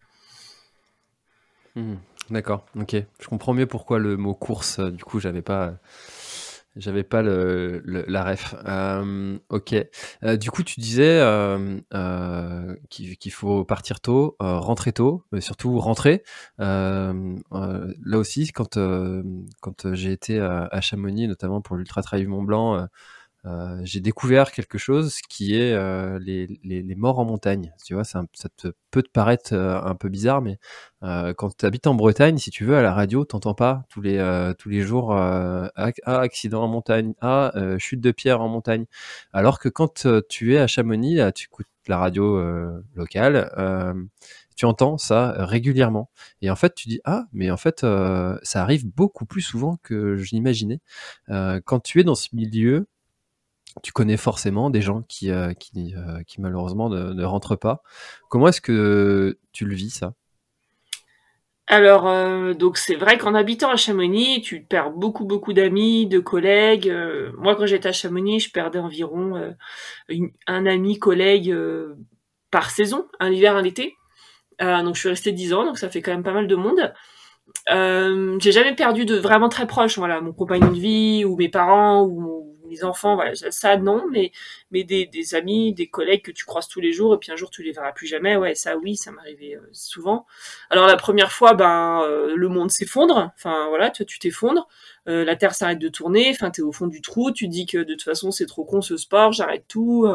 Hmm, d'accord, ok. Je comprends mieux pourquoi le mot course, euh, du coup, j'avais pas. J'avais pas la ref. Euh, ok. Euh, du coup, tu disais qu'il faut partir tôt, rentrer tôt, mais surtout rentrer. là aussi, quand quand j'ai été à, à, Chamonix, notamment pour l'Ultra Trail Mont Blanc, euh, j'ai découvert quelque chose qui est euh, les, les, les, morts en montagne. Tu vois, ça, ça peut te paraître euh, un peu bizarre, mais quand tu habites en Bretagne, si tu veux, à la radio, t'entends pas tous les tous les jours ah, accident en montagne, ah chute de pierre en montagne. Alors que quand tu es à Chamonix, tu écoutes la radio locale tu entends ça régulièrement. Et en fait, tu dis ah, mais en fait, ça arrive beaucoup plus souvent que je l'imaginais. Euh, quand tu es dans ce milieu, tu connais forcément des gens qui, euh, qui, euh, qui, malheureusement ne, rentrent pas. Comment est-ce que tu le vis ça? Alors, euh, donc c'est vrai qu'en habitant à Chamonix, tu perds beaucoup, beaucoup d'amis, de collègues. moi, quand j'étais à Chamonix, je perdais environ un ami, collègue par saison, un hiver, un été. donc, je suis restée dix ans, donc ça fait quand même pas mal de monde. j'ai jamais perdu de vraiment très proche, voilà, mon compagnon de vie ou mes parents ou les enfants, voilà, ça non, mais mais des, des, amis, des collègues que tu croises tous les jours et puis un jour tu les verras plus jamais, ouais, ça oui, ça m'arrivait euh, souvent. Alors la première fois, ben euh, le monde s'effondre, enfin voilà, tu t'effondres, euh, la terre s'arrête de tourner, enfin t'es au fond du trou, tu dis que de toute façon c'est trop con ce sport, j'arrête tout,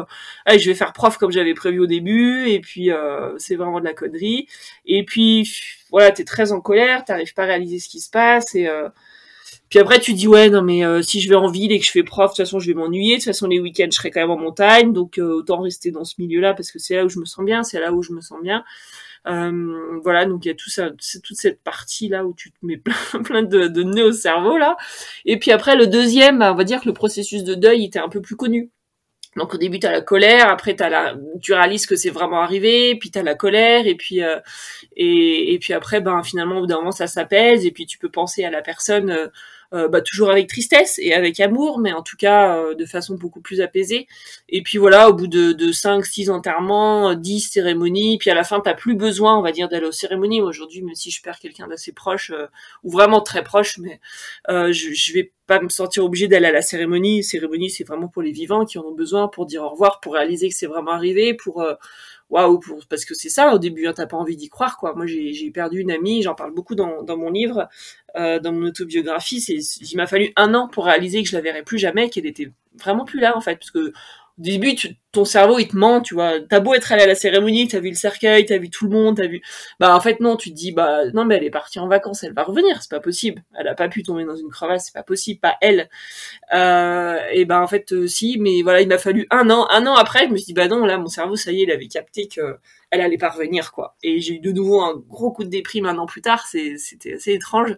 allez, je vais faire prof comme j'avais prévu au début. Et puis c'est vraiment de la connerie. Et puis voilà, t'es très en colère, t'arrives pas à réaliser ce qui se passe. Et puis après, tu dis ouais, non mais euh, si je vais en ville et que je fais prof, de toute façon, je vais m'ennuyer. De toute façon, les week-ends, je serai quand même en montagne, donc euh, autant rester dans ce milieu-là parce que c'est là où je me sens bien, c'est là où je me sens bien. Euh, voilà, donc il y a tout ça, c'est toute cette partie là où tu te mets *laughs* plein, plein de, de nœuds au cerveau là. Et puis après, le deuxième, on va dire que le processus de deuil était un peu plus connu. Donc au début t'as la colère, après t'as la, tu réalises que c'est vraiment arrivé, puis t'as la colère, et puis euh, et, et, puis après ben finalement au bout d'un moment ça s'apaise, et puis tu peux penser à la personne euh, bah, toujours avec tristesse et avec amour, mais en tout cas euh, de façon beaucoup plus apaisée. Et puis voilà, au bout de, de 5, 6 enterrements, 10 cérémonies, puis à la fin, t'as plus besoin, on va dire, d'aller aux cérémonies. Aujourd'hui, même si je perds quelqu'un d'assez proche, euh, ou vraiment très proche, mais je, je vais pas me sentir obligée d'aller à la cérémonie. Cérémonie, c'est vraiment pour les vivants qui en ont besoin, pour dire au revoir, pour réaliser que c'est vraiment arrivé, pour waouh, parce que c'est ça au début, hein, t'as pas envie d'y croire, quoi. Moi, j'ai perdu une amie, j'en parle beaucoup dans, mon livre, euh, dans mon autobiographie. C'est, il m'a fallu un an pour réaliser que je la verrais plus jamais, qu'elle était vraiment plus là, en fait, parce que au début, ton cerveau, il te ment, tu vois. T'as beau être allé à la cérémonie, t'as vu le cercueil, t'as vu tout le monde, t'as vu... Bah, en fait, non, tu te dis, bah, non, mais elle est partie en vacances, elle va revenir, c'est pas possible. Elle a pas pu tomber dans une crevasse, c'est pas possible, pas elle. Euh, et ben, en fait, euh, si, mais voilà, il m'a fallu un an. Un an après, je me suis dit, bah non, là, mon cerveau, ça y est, il avait capté que elle allait pas revenir, quoi. Et j'ai eu de nouveau un gros coup de déprime un an plus tard, c'était assez étrange.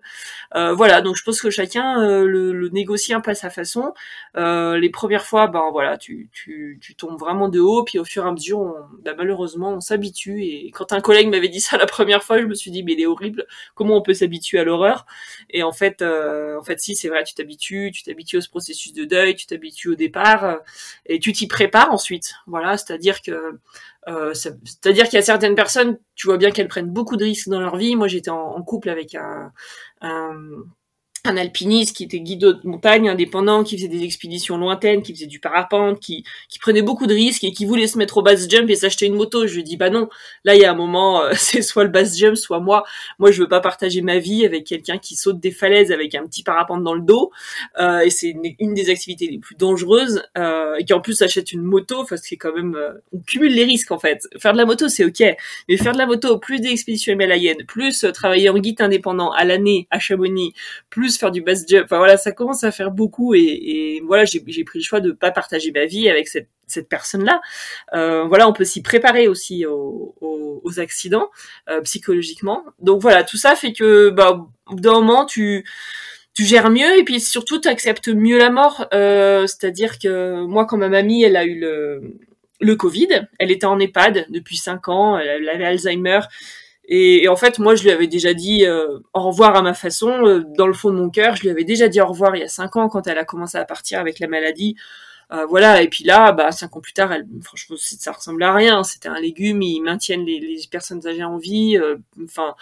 Euh, voilà, donc je pense que chacun euh, le, le, négocie un peu à sa façon. Euh, les premières fois, ben voilà, tu, tu, tu, tombes vraiment de haut, puis au fur et à mesure, ben, malheureusement, on s'habitue. Et quand un collègue m'avait dit ça la première fois, je me suis dit, mais il est horrible, comment on peut s'habituer à l'horreur? Et en fait, euh, en fait, si, c'est vrai, tu t'habitues, tu t'habitues au processus de deuil, tu t'habitues au départ, et tu t'y prépares ensuite. Voilà, c'est-à-dire que euh, c'est-à-dire qu'il y a certaines personnes, tu vois bien qu'elles prennent beaucoup de risques dans leur vie. Moi, j'étais en, couple avec un, un, un alpiniste qui était guide de montagne indépendant, qui faisait des expéditions lointaines, qui faisait du parapente, qui, qui prenait beaucoup de risques et qui voulait se mettre au base jump et s'acheter une moto. Je lui dis bah non, là il y a un moment, euh, *laughs* c'est soit le base jump, soit moi. Moi je veux pas partager ma vie avec quelqu'un qui saute des falaises avec un petit parapente dans le dos. Euh, et c'est une, des activités les plus dangereuses euh, et qui en plus achète une moto, parce que c'est quand même euh, on cumule les risques en fait. Faire de la moto c'est ok, mais faire de la moto plus des expéditions himalayennes, plus travailler en guide indépendant à l'année à Chamonix, plus faire du base jump. Enfin voilà, ça commence à faire beaucoup et, voilà, j'ai pris le choix de pas partager ma vie avec cette, personne-là. Euh, voilà, on peut s'y préparer aussi aux, accidents euh, psychologiquement. Donc voilà, tout ça fait que bah, d'un moment, tu tu gères mieux et puis surtout tu acceptes mieux la mort. Euh, c'est-à-dire que moi, quand ma mamie, elle a eu le le Covid, elle était en EHPAD depuis 5 ans, elle avait Alzheimer, et, en fait, moi, je lui avais déjà dit euh, au revoir à ma façon, euh, dans le fond de mon cœur. Je lui avais déjà dit au revoir il y a cinq ans quand elle a commencé à partir avec la maladie. Euh, voilà. Et puis là, bah cinq ans plus tard, elle, franchement, ça ressemble à rien. C'était un légume. Ils maintiennent les, les personnes âgées en vie. Enfin,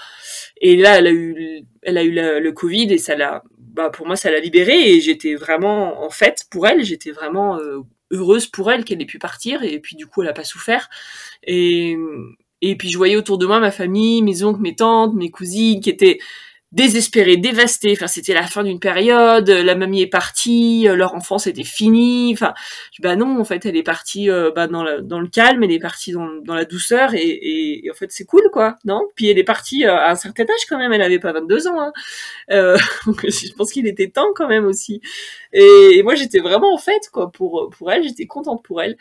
et là, elle a eu, elle a eu le Covid et ça l'a, bah pour moi, ça l'a libérée. Et j'étais vraiment, en fait, pour elle, j'étais vraiment heureuse pour elle qu'elle ait pu partir. Et puis du coup, elle a pas souffert. Et et puis je voyais autour de moi ma famille, mes oncles, mes tantes, mes cousines qui étaient désespérées, dévastées. Enfin, c'était la fin d'une période, la mamie est partie, euh, leur enfance était finie. Enfin, bah non, en fait, elle est partie euh, bah, dans, le calme, elle est partie dans, la douceur, et, en fait, c'est cool, quoi, non? Puis elle est partie euh, à un certain âge quand même, elle avait pas 22 ans. Hein. Euh, *laughs* je pense qu'il était temps quand même aussi. Et, et moi, j'étais vraiment en fait, quoi, pour pour elle, j'étais contente pour elle.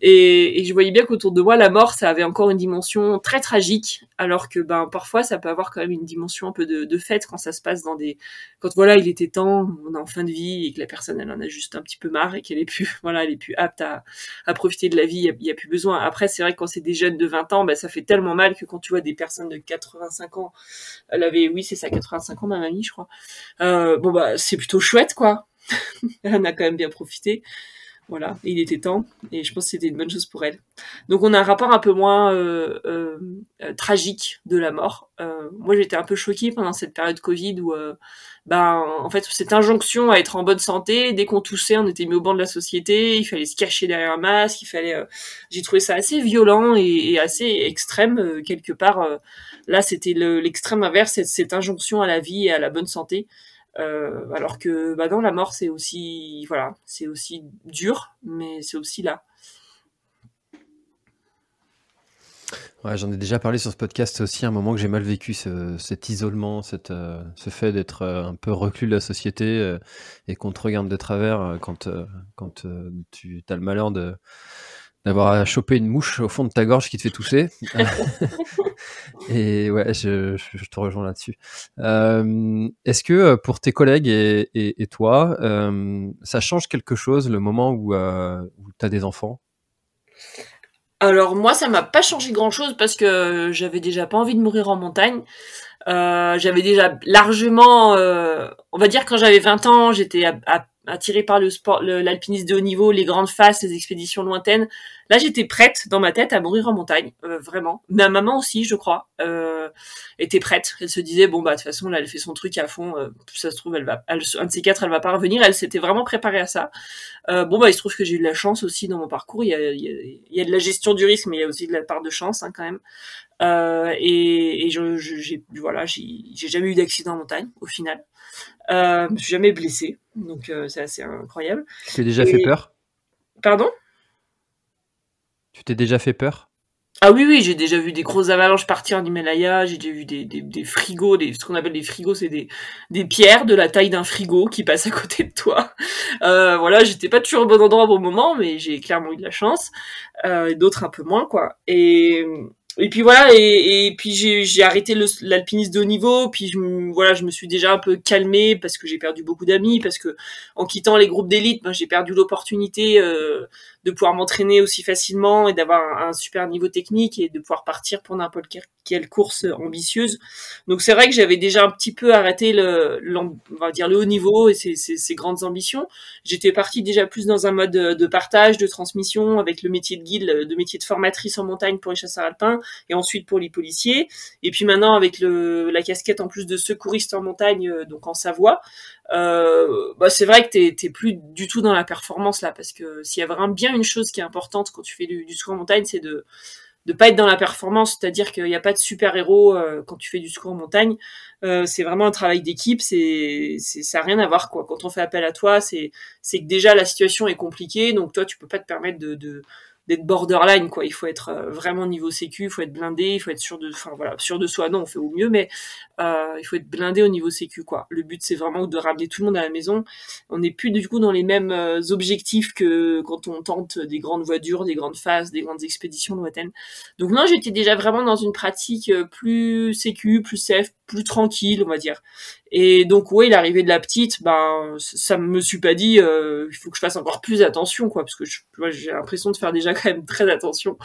Et, et, je voyais bien qu'autour de moi, la mort, ça avait encore une dimension très tragique, alors que ben parfois, ça peut avoir quand même une dimension un peu de, de fête quand ça se passe dans des, quand voilà, il était temps, on est en fin de vie et que la personne, elle en a juste un petit peu marre et qu'elle est plus, *laughs* voilà, elle est plus apte à, à profiter de la vie, il y, a plus besoin. Après, c'est vrai que quand c'est des jeunes de 20 ans, ben ça fait tellement mal que quand tu vois des personnes de 85 ans, elle avait, oui, c'est ça, 85 ans, ma mamie, je crois. Euh, bon bah, c'est plutôt chouette, quoi. *laughs* elle en a quand même bien profité. Voilà, il était temps, et je pense que c'était une bonne chose pour elle. Donc on a un rapport un peu moins euh, euh, euh tragique de la mort. Euh, moi j'étais un peu choquée pendant cette période Covid où, euh, ben, en fait, cette injonction à être en bonne santé, dès qu'on toussait, on était mis au banc de la société, il fallait se cacher derrière un masque, il fallait... J'ai trouvé ça assez violent et, assez extrême, quelque part. là, c'était l'extrême inverse, cette injonction à la vie et à la bonne santé. Euh, alors que bah non, la mort c'est aussi voilà, c'est aussi dur, mais c'est aussi là. Ouais, j'en ai déjà parlé sur ce podcast. Aussi un moment que j'ai mal vécu, cet isolement, cette, euh, ce fait d'être euh, un peu reclus de la société et qu'on te regarde de travers quand, quand tu as le malheur de, d'avoir chopé une mouche au fond de ta gorge qui te fait tousser. *laughs* et ouais, je, je, te rejoins là-dessus. Euh, Est-ce que euh, pour tes collègues et, et, et toi, euh, ça change quelque chose le moment où, euh, où tu as des enfants? Alors moi, ça m'a pas changé grand-chose parce que j'avais déjà pas envie de mourir en montagne. Euh, j'avais déjà largement, euh, on va dire quand j'avais 20 ans, j'étais à, à attirée par le sport, l'alpinisme de haut niveau, les grandes faces, les expéditions lointaines. Là, j'étais prête dans ma tête à mourir en montagne, euh, vraiment. Ma maman aussi, je crois, euh, était prête. Elle se disait bon bah de toute façon là, elle fait son truc à fond. Euh, ça se trouve, elle va, un de ces quatre, elle va pas revenir. Elle s'était vraiment préparée à ça. Euh, bon bah il se trouve que j'ai eu de la chance aussi dans mon parcours. Il y a, il y a, il y a de la gestion du risque, mais il y a aussi de la part de chance hein, quand même. Euh, et, et je, j'ai voilà, j'ai jamais eu d'accident en montagne au final. Euh, je me suis jamais blessé, donc euh, c'est assez incroyable. Tu t'es déjà fait peur? Pardon? Tu t'es déjà fait peur? Ah oui, oui, j'ai déjà vu des grosses avalanches partir en Himalaya, j'ai déjà vu des, des, des frigos, des, ce qu'on appelle des frigos, c'est des, des pierres de la taille d'un frigo qui passent à côté de toi. *laughs* Euh, voilà, j'étais pas toujours au bon endroit au bon moment, mais j'ai clairement eu de la chance. Euh, D'autres un peu moins, quoi. Et, et puis voilà, et, puis j'ai arrêté l'alpinisme de haut niveau, puis voilà, je me suis déjà un peu calmé parce que j'ai perdu beaucoup d'amis, parce que en quittant les groupes d'élite, ben, j'ai perdu l'opportunité euh, de pouvoir m'entraîner aussi facilement et d'avoir un, super niveau technique et de pouvoir partir pour n'importe quelle course ambitieuse. Donc c'est vrai que j'avais déjà un petit peu arrêté le, on va dire le haut niveau et ses, ses, grandes ambitions. J'étais partie déjà plus dans un mode de, partage, de transmission avec le métier de guide, le métier de formatrice en montagne pour les chasseurs alpins et ensuite pour les policiers. Et puis maintenant avec le, la casquette en plus de secouriste en montagne, euh, donc en Savoie, euh, bah c'est vrai que t'es, t'es plus du tout dans la performance là, parce que s'il y a vraiment bien une chose qui est importante quand tu fais du, du secours en montagne, c'est de de pas être dans la performance, c'est-à-dire qu'il n'y a pas de super héros euh, quand tu fais du secours en montagne. Euh, c'est vraiment un travail d'équipe, c'est, c'est ça n'a rien à voir quoi. Quand on fait appel à toi, c'est c'est que déjà la situation est compliquée, donc toi tu peux pas te permettre de, de d'être borderline quoi. Il faut être euh, vraiment niveau sécu il faut être blindé il faut être sûr de enfin voilà sûr de soi. Non on fait au mieux mais euh, il faut être blindé au niveau sécu quoi. Le but c'est vraiment de ramener tout le monde à la maison. On n'est plus du coup dans les mêmes euh, objectifs que quand on tente des grandes voitures des grandes phases des grandes expéditions lointaines. Donc non j'étais déjà vraiment dans une pratique plus sécu plus safe plus tranquille on va dire et donc ouais l'arrivée de la petite ben ça me suis pas dit il faut que je fasse encore plus attention quoi parce que j'ai l'impression de faire déjà quand même très attention,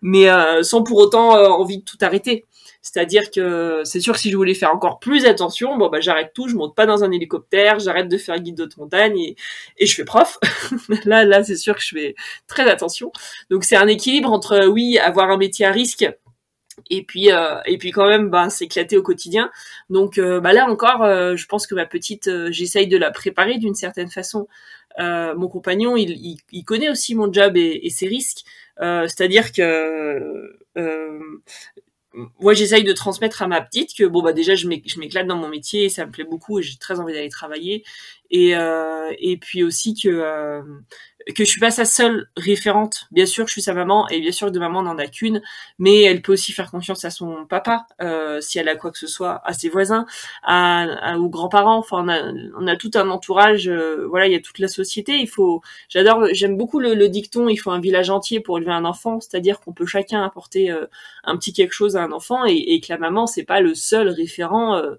mais euh, sans pour autant euh, envie de tout arrêter. C'est-à-dire que c'est sûr que si je voulais faire encore plus attention, bon bah j'arrête tout, je monte pas dans un hélicoptère, j'arrête de faire guide de montagne et, et je fais prof. *laughs* là, là, c'est sûr que je fais très attention. Donc c'est un équilibre entre oui avoir un métier à risque et puis euh, et puis quand même bah s'éclater au quotidien donc bah là encore je pense que ma petite j'essaye de la préparer d'une certaine façon euh, mon compagnon, il, il, connaît aussi mon job et, ses risques. Euh, C'est-à-dire que euh, moi, j'essaye de transmettre à ma petite que bon bah déjà je m'éclate dans mon métier, et ça me plaît beaucoup et j'ai très envie d'aller travailler. Et euh, et puis aussi que euh, que je suis pas sa seule référente. Bien sûr, je suis sa maman et bien sûr de maman n'en a qu'une, mais elle peut aussi faire confiance à son papa euh, si elle a quoi que ce soit, à ses voisins, à, aux grands-parents. Enfin, on a, on a tout un entourage. Euh, voilà, il y a toute la société. Il faut. J'adore. J'aime beaucoup le, le, dicton. Il faut un village entier pour élever un enfant. C'est-à-dire qu'on peut chacun apporter euh, un petit quelque chose à un enfant et, et que la maman c'est pas le seul référent. Euh,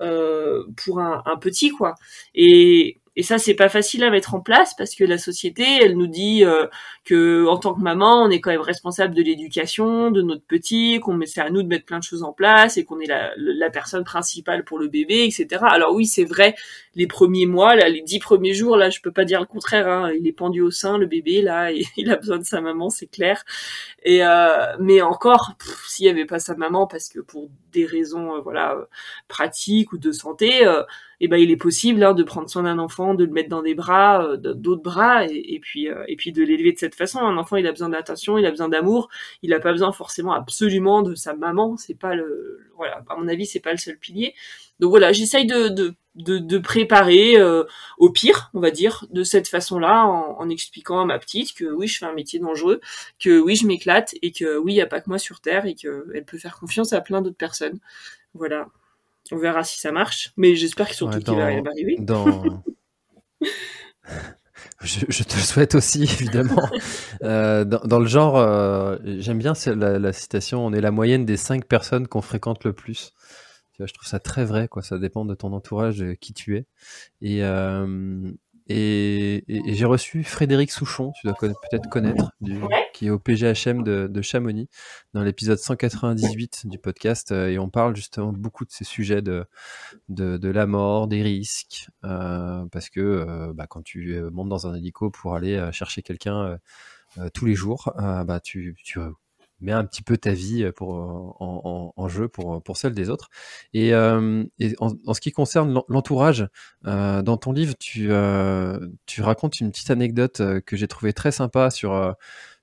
euh, pour un, un, petit quoi. Et et ça, c'est pas facile à mettre en place parce que la société, elle nous dit euh, que en tant que maman, on est quand même responsable de l'éducation de notre petit, qu'on c'est à nous de mettre plein de choses en place et qu'on est la, la, personne principale pour le bébé, etc. Alors oui, c'est vrai, les premiers mois, là, les dix premiers jours, là, je peux pas dire le contraire. Hein, il est pendu au sein, le bébé, là, *laughs* il a besoin de sa maman, c'est clair. Et euh, mais encore, s'il y avait pas sa maman, parce que pour des raisons, euh, voilà, pratiques ou de santé et ben il est possible hein, de prendre soin d'un enfant, de le mettre dans des bras, euh, d'autres bras, et, puis euh, et puis de l'élever de cette façon. Un enfant, il a besoin d'attention, il a besoin d'amour, il a pas besoin forcément absolument de sa maman. C'est pas le voilà, à mon avis, c'est pas le seul pilier. Donc voilà, j'essaye de, de de, de, préparer euh, au pire, on va dire, de cette façon-là, en, en, expliquant à ma petite que oui, je fais un métier dangereux, que oui, je m'éclate et que oui, il n'y a pas que moi sur Terre et qu'elle peut faire confiance à plein d'autres personnes. Voilà. On verra si ça marche, mais j'espère qu'ils sont tous va arriver. Dans... *laughs* je, te le souhaite aussi, évidemment. *laughs* euh, dans, le genre, euh, j'aime bien la, la, citation on est la moyenne des cinq personnes qu'on fréquente le plus. Tu vois, je trouve ça très vrai, quoi. Ça dépend de ton entourage, qui tu es. Et, euh, et, j'ai reçu Frédéric Souchon, tu dois peut-être connaître, qui est au PGHM de, Chamonix, dans l'épisode 198 du podcast, et on parle justement beaucoup de ces sujets de, de, la mort, des risques, parce que bah, quand tu montes dans un hélico pour aller chercher quelqu'un tous les jours, bah, tu, tu mets un petit peu ta vie en, jeu pour, celle des autres. Et, en, ce qui concerne l'entourage, dans ton livre, tu, tu racontes une petite anecdote que j'ai trouvée très sympa sur,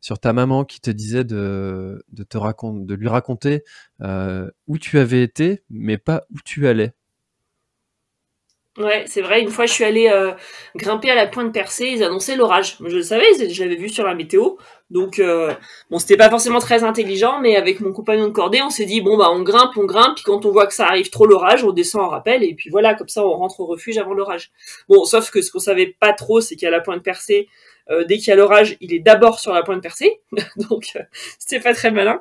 sur ta maman qui te disait de, de, te raconter, de lui raconter où tu avais été, mais pas où tu allais. Ouais, c'est vrai. Une fois, je suis allée euh, grimper à la pointe percée. Ils annonçaient l'orage. Je le savais, je l'avais vu sur la météo. Donc, euh, bon, c'était pas forcément très intelligent, mais avec mon compagnon de cordée, on s'est dit bon bah on grimpe, on grimpe. Puis quand on voit que ça arrive trop l'orage, on descend en rappel. Et puis voilà, comme ça, on rentre au refuge avant l'orage. Bon, sauf que ce qu'on savait pas trop, c'est qu'à la pointe percée, euh, dès qu'il y a l'orage, il est d'abord sur la pointe percée. *laughs* Donc, c'était pas très malin.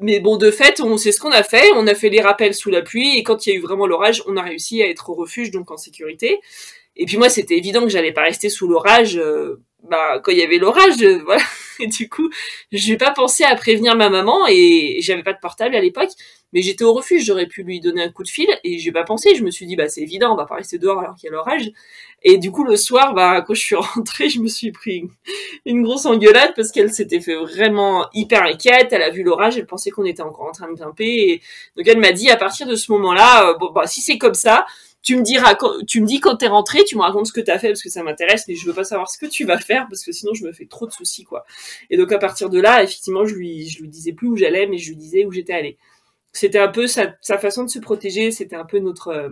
Mais bon, de fait, on sait ce qu'on a fait. On a fait les rappels sous la pluie et quand il y a eu vraiment l'orage, on a réussi à être au refuge, donc en sécurité. Et puis moi, c'était évident que j'allais pas rester sous l'orage. Euh, bah, quand il y avait l'orage, euh, voilà. *laughs* Et du coup, je n'ai pas pensé à prévenir ma maman et j'avais pas de portable à l'époque. Mais j'étais au refuge, j'aurais pu lui donner un coup de fil et j'ai pas pensé. Je me suis dit, bah c'est évident, on va pas rester dehors alors qu'il y a l'orage. Et du coup, le soir, bah quand je suis *laughs* rentrée, je me suis pris une, grosse engueulade parce qu'elle s'était fait vraiment hyper inquiète. Elle a vu l'orage, elle pensait qu'on était encore en train de grimper. Et donc elle m'a dit, à partir de ce moment-là, euh, bah si c'est comme ça, tu me diras tu me dis quand t'es rentré, tu me racontes ce que t'as fait parce que ça m'intéresse, mais je veux pas savoir ce que tu vas faire parce que sinon je me fais trop de soucis quoi. Et donc à partir de là, effectivement, je lui lui disais plus où j'allais, mais je lui disais où j'étais allée c'était un peu sa, façon de se protéger, c'était un peu notre euh,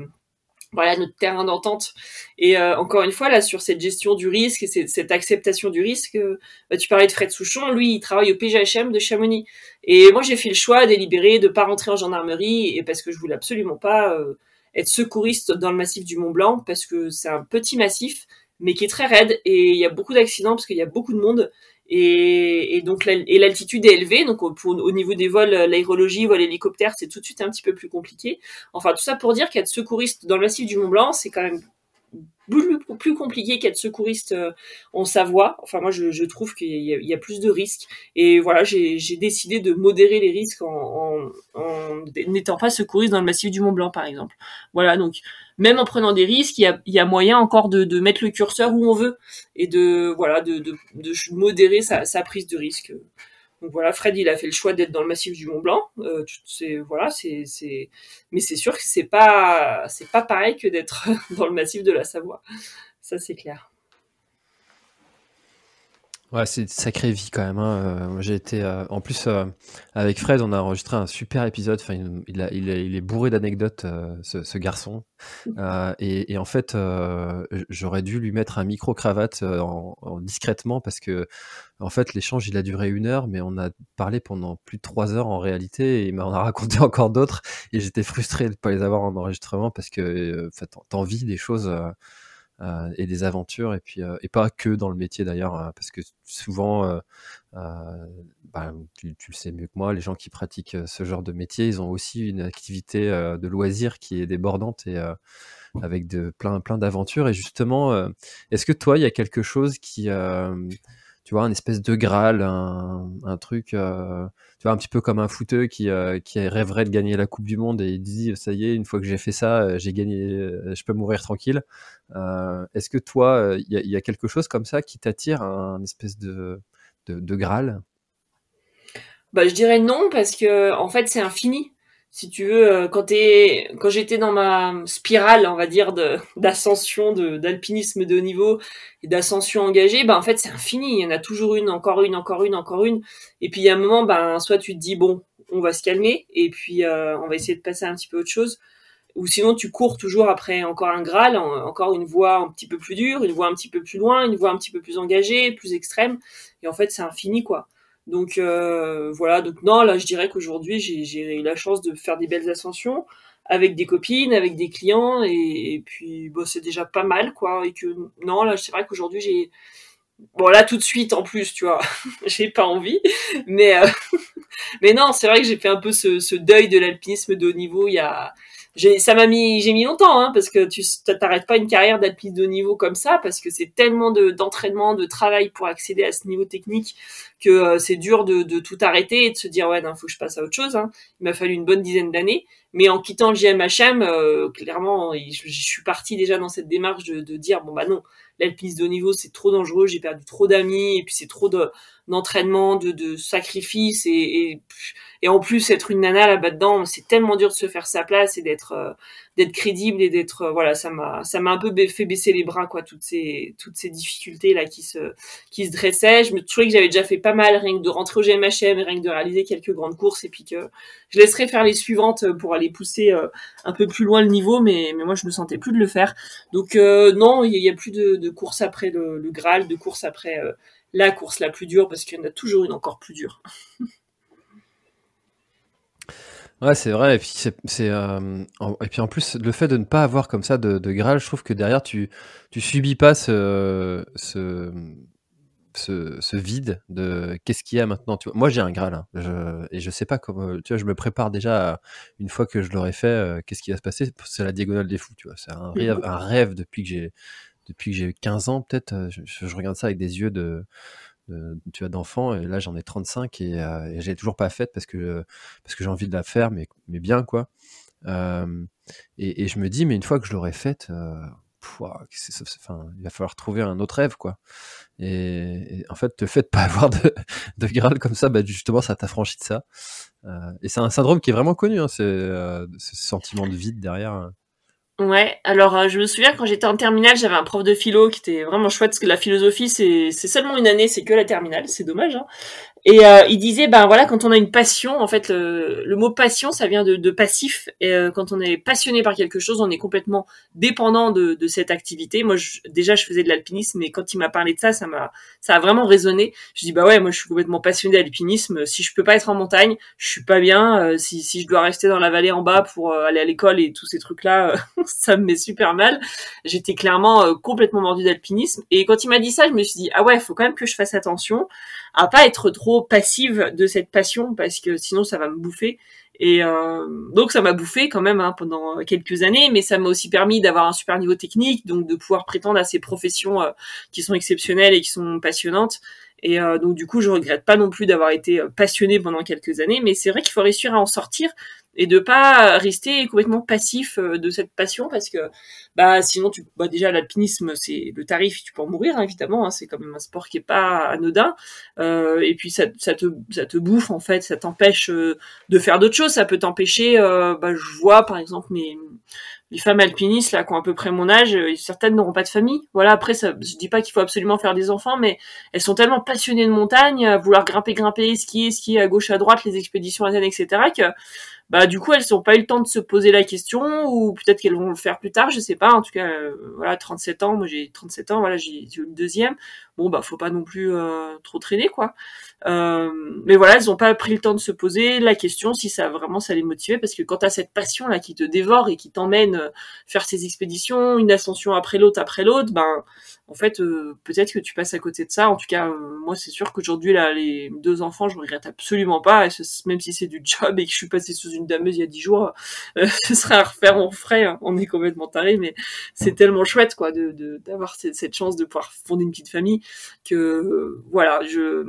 voilà notre terrain d'entente. Et euh, encore une fois là sur cette gestion du risque et cette, acceptation du risque, euh, bah, tu parlais de Fred Souchon, lui il travaille au PGHM de Chamonix. Et moi j'ai fait le choix délibéré de pas rentrer en gendarmerie et parce que je voulais absolument pas être secouriste dans le massif du Mont Blanc parce que c'est un petit massif mais qui est très raide et il y a beaucoup d'accidents parce qu'il y a beaucoup de monde et, donc l'altitude est élevée, donc au, au niveau des vols, l'aérologie, vol hélicoptère, c'est tout de suite un petit peu plus compliqué. Enfin tout ça pour dire qu'être secouriste dans le massif du Mont Blanc, c'est quand même plus, compliqué qu'être secouriste euh, en Savoie. Enfin, moi, je, trouve qu'il y, a plus de risques. Et voilà, j'ai décidé de modérer les risques en, n'étant pas secouriste dans le massif du Mont Blanc, par exemple. Voilà, donc même en prenant des risques, il y a, moyen encore de, mettre le curseur où on veut et de voilà de, modérer sa, prise de risque. Donc voilà, Fred, il a fait le choix d'être dans le massif du Mont Blanc. Euh, c'est voilà, c'est c'est, mais c'est sûr que c'est pas c'est pas pareil que d'être *laughs* dans le massif de la Savoie. Ça c'est clair. Ouais, c'est une sacrée vie quand même. Hein. Euh, j'ai été, euh, en plus, euh, avec Fred, on a enregistré un super épisode. Enfin, il, il, il, il est bourré d'anecdotes, ce, ce, garçon. *laughs* Et, et, en fait, j'aurais dû lui mettre un micro cravate en, en, discrètement parce que, en fait, l'échange il a duré une heure, mais on a parlé pendant plus de trois heures en réalité, et on a raconté *laughs* encore d'autres. Et j'étais frustré de ne pas les avoir en enregistrement parce que, en fait, des choses et des aventures et puis euh, et pas que dans le métier d'ailleurs hein, parce que souvent bah, tu, tu, le sais mieux que moi les gens qui pratiquent ce genre de métier ils ont aussi une activité de loisir qui est débordante et avec de plein plein d'aventures. Et justement est-ce que toi il y a quelque chose qui tu vois, un espèce de Graal, un, truc, euh, tu vois, un petit peu comme un footeux qui, euh, qui rêverait de gagner la Coupe du Monde et il dit, ça y est, une fois que j'ai fait ça, euh, j'ai gagné, je peux mourir tranquille. Est-ce que toi, il y, y, a quelque chose comme ça qui t'attire, un, espèce de, de, de Graal? Bah, je dirais non parce que en fait c'est infini si tu veux, euh, quand quand j'étais dans ma spirale, on va dire, d'ascension, d'alpinisme de haut niveau et d'ascension engagée, ben, en fait, c'est infini. Il y en a toujours une, encore une, encore une, encore une. Et puis, il y a un moment, ben, soit tu te dis, bon, on va se calmer, et puis, euh, on va essayer de passer un petit peu autre chose. Ou sinon, tu cours toujours après encore un Graal, encore une voie un petit peu plus dure, une voie un petit peu plus loin, une voie un petit peu plus engagée, plus extrême. Et en fait, c'est infini, quoi. Donc euh, voilà, donc non, là je dirais qu'aujourd'hui j'ai eu la chance de faire des belles ascensions avec des copines, avec des clients, et, puis bon, c'est déjà pas mal quoi. Et que non, là c'est vrai qu'aujourd'hui j'ai bon là tout de suite en plus, tu vois, *laughs* j'ai pas envie, mais euh, *laughs* mais non, c'est vrai que j'ai fait un peu ce, ce deuil de l'alpinisme de haut niveau il y a j'ai ça m'a mis j'ai mis longtemps hein, parce que tu t'arrêtes pas une carrière d'alpiniste de niveau comme ça parce que c'est tellement de d'entraînement de travail pour accéder à ce niveau technique que euh, c'est dur de, de, tout arrêter et de se dire ouais non faut que je passe à autre chose hein. il m'a fallu une bonne dizaine d'années mais en quittant le GMHM euh, clairement je, suis partie déjà dans cette démarche de, de dire bon bah non l'alpinisme de haut niveau c'est trop dangereux j'ai perdu trop d'amis et puis c'est trop de d'entraînement, de, de sacrifice et, et, et, en plus être une nana là-bas dedans, c'est tellement dur de se faire sa place et d'être euh, d'être crédible et d'être euh, voilà, ça m'a ça m'a un peu fait baisser les bras quoi, toutes ces toutes ces difficultés là qui se qui se dressaient. Je me trouvais que j'avais déjà fait pas mal rien que de rentrer au GMHM, rien que de réaliser quelques grandes courses et puis que je laisserais faire les suivantes pour aller pousser euh, un peu plus loin le niveau, mais mais moi je me sentais plus de le faire. Donc non, il y, a plus de, de courses après le, le Graal, de courses après la course la plus dure parce qu'il y en a toujours une encore plus dure. *laughs* Ouais, c'est vrai. Et puis, c'est, euh, en, et puis en plus, le fait de ne pas avoir comme ça de, de Graal, je trouve que derrière, tu, tu subis pas ce, ce, ce, vide de qu'est-ce qu'il y a maintenant. Tu vois. Moi, j'ai un Graal hein, je, et je sais pas comment. Tu vois, je me prépare déjà une fois que je l'aurai fait, euh, qu'est-ce qui va se passer. C'est la diagonale des fous. Tu vois, c'est un rêve, un rêve depuis que j'ai depuis que j'ai 15 ans, peut-être, euh, je, regarde ça avec des yeux de, tu as d'enfant, et là j'en ai 35 et, euh, et j'ai toujours pas fait parce que, parce que j'ai envie de la faire, mais, mais bien quoi. Euh, et, je me dis, mais une fois que je l'aurai faite, il va falloir trouver un autre rêve quoi. Et, en fait, le fait de pas *laughs* avoir de, de Graal comme ça, bah, justement, ça t'affranchit de ça. et c'est un syndrome qui est vraiment connu, hein, ce sentiment de vide derrière. Hein. Ouais, alors euh, je me souviens quand j'étais en terminale, j'avais un prof de philo qui était vraiment chouette parce que la philosophie c'est seulement une année, c'est que la terminale, c'est dommage. Hein. Et euh, il disait, ben voilà, quand on a une passion, en fait, le, mot passion, ça vient de, de passif. Et euh, quand on est passionné par quelque chose, on est complètement dépendant de, de cette activité. Moi, je, déjà, je faisais de l'alpinisme, mais quand il m'a parlé de ça, ça m'a, ça a vraiment résonné. Je dis, bah ouais, moi, je suis complètement passionné d'alpinisme. Si je peux pas être en montagne, je suis pas bien. Euh, si, si je dois rester dans la vallée en bas pour aller à l'école et tous ces trucs-là, *laughs* ça me met super mal. J'étais clairement complètement mordu d'alpinisme. Et quand il m'a dit ça, je me suis dit, ah ouais, faut quand même que je fasse attention à pas être trop passive de cette passion parce que sinon ça va me bouffer. Et euh, donc ça m'a bouffé quand même hein, pendant quelques années, mais ça m'a aussi permis d'avoir un super niveau technique, donc de pouvoir prétendre à ces professions euh, qui sont exceptionnelles et qui sont passionnantes. Et euh, donc du coup, je regrette pas non plus d'avoir été passionné pendant quelques années, mais c'est vrai qu'il faut réussir à en sortir et de pas rester complètement passif euh, de cette passion parce que bah sinon tu bah déjà l'alpinisme c'est le tarif tu peux en mourir hein, évidemment hein, c'est quand même un sport qui est pas anodin. Euh, et puis ça, ça te ça te bouffe en fait ça t'empêche euh, de faire d'autres choses. Ça peut t'empêcher euh, bah je vois par exemple mes les femmes alpinistes là qui ont à peu près mon âge, euh, certaines n'auront pas de famille. Voilà, après ça je dis pas qu'il faut absolument faire des enfants mais elles sont tellement passionnées de montagne, à vouloir grimper grimper, skier skier à gauche à droite, les expéditions à etc que bah du coup elles n'ont pas eu le temps de se poser la question ou peut-être qu'elles vont le faire plus tard, je sais pas. En tout cas, euh, voilà, 37 ans, moi j'ai 37 ans, voilà, j'ai eu le deuxième. Bon bah faut pas non plus euh, trop traîner quoi. Euh, mais voilà, elles ont pas pris le temps de se poser. La question si ça vraiment ça les motivait parce que quand t'as cette passion là qui te dévore et qui t'emmène euh, faire ces expéditions, une ascension après l'autre après l'autre, ben en fait euh, peut-être que tu passes à côté de ça. En tout cas, moi c'est sûr qu'aujourd'hui là les deux enfants, je regrette absolument pas, même si c'est du job et que je suis passée sous une dameuse il y a dix jours, *laughs* ce serait à refaire, on ferait, hein. on est complètement taré, mais c'est tellement chouette quoi de d'avoir cette, cette chance de pouvoir fonder une petite famille que voilà je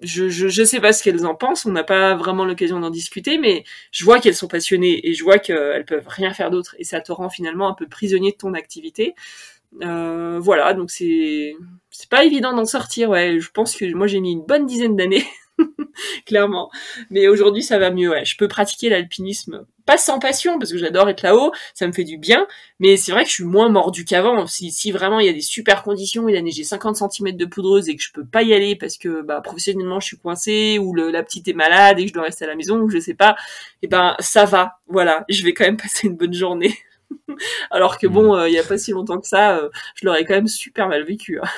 je, je, je sais pas ce qu'elles en pensent, on n'a pas vraiment l'occasion d'en discuter, mais je vois qu'elles sont passionnées et je vois qu'elles peuvent rien faire d'autre et ça te rend finalement un peu prisonnier de ton activité. Euh, voilà, donc c'est c'est pas évident d'en sortir. Ouais, je pense que moi j'ai mis une bonne dizaine d'années *laughs* clairement. Mais aujourd'hui, ça va mieux. Ouais. Je peux pratiquer l'alpinisme, pas sans passion, parce que j'adore être là-haut, ça me fait du bien. Mais c'est vrai que je suis moins mordu qu'avant. Si, si vraiment il y a des super conditions, il a neigé 50 cm de poudreuse et que je peux pas y aller parce que bah, professionnellement je suis coincée ou la petite est malade et que je dois rester à la maison ou je sais pas, et eh ben ça va. Voilà, je vais quand même *laughs* passer une bonne journée. *laughs* Alors que bon, mmh. euh, il y a pas si longtemps que ça, euh, je l'aurais quand même super mal vécu. Hein.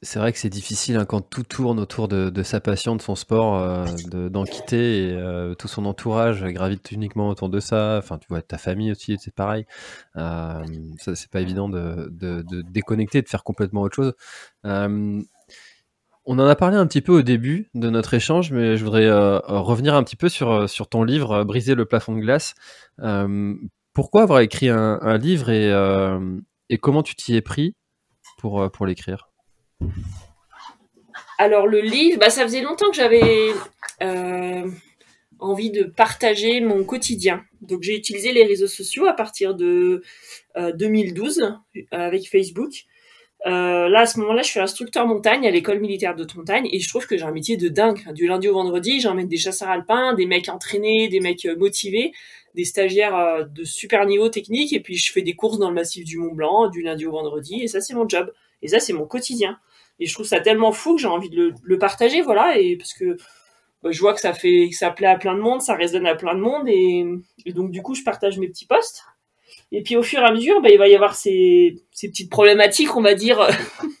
C'est vrai que c'est difficile hein, quand tout tourne autour de, sa passion, de son sport, euh, d'en quitter et euh, tout son entourage gravite uniquement autour de ça. Enfin, tu vois, ta famille aussi, c'est pareil. Euh, ça, c'est pas évident de, de, déconnecter, de faire complètement autre chose. On en a parlé un petit peu au début de notre échange, mais je voudrais revenir un petit peu sur, sur ton livre Briser le plafond de glace. pourquoi avoir écrit un, livre et, comment tu t'y es pris pour, l'écrire? Alors le livre, bah, ça faisait longtemps que j'avais euh, envie de partager mon quotidien. Donc j'ai utilisé les réseaux sociaux à partir de 2012 euh, avec Facebook. Euh, là, à ce moment-là, je suis instructeur montagne à l'école militaire de montagne et je trouve que j'ai un métier de dingue. Du lundi au vendredi, j'emmène des chasseurs alpins, des mecs entraînés, des mecs motivés, des stagiaires de super niveau technique et puis je fais des courses dans le massif du Mont Blanc du lundi au vendredi et ça, c'est mon job. Et ça, c'est mon quotidien. Et je trouve ça tellement fou que j'ai envie de le, partager, voilà, et parce que bah, je vois que ça fait, que ça plaît à plein de monde, ça résonne à plein de monde, et, donc du coup, je partage mes petits posts. Et puis au fur et à mesure, bah, il va y avoir ces, petites problématiques, on va dire,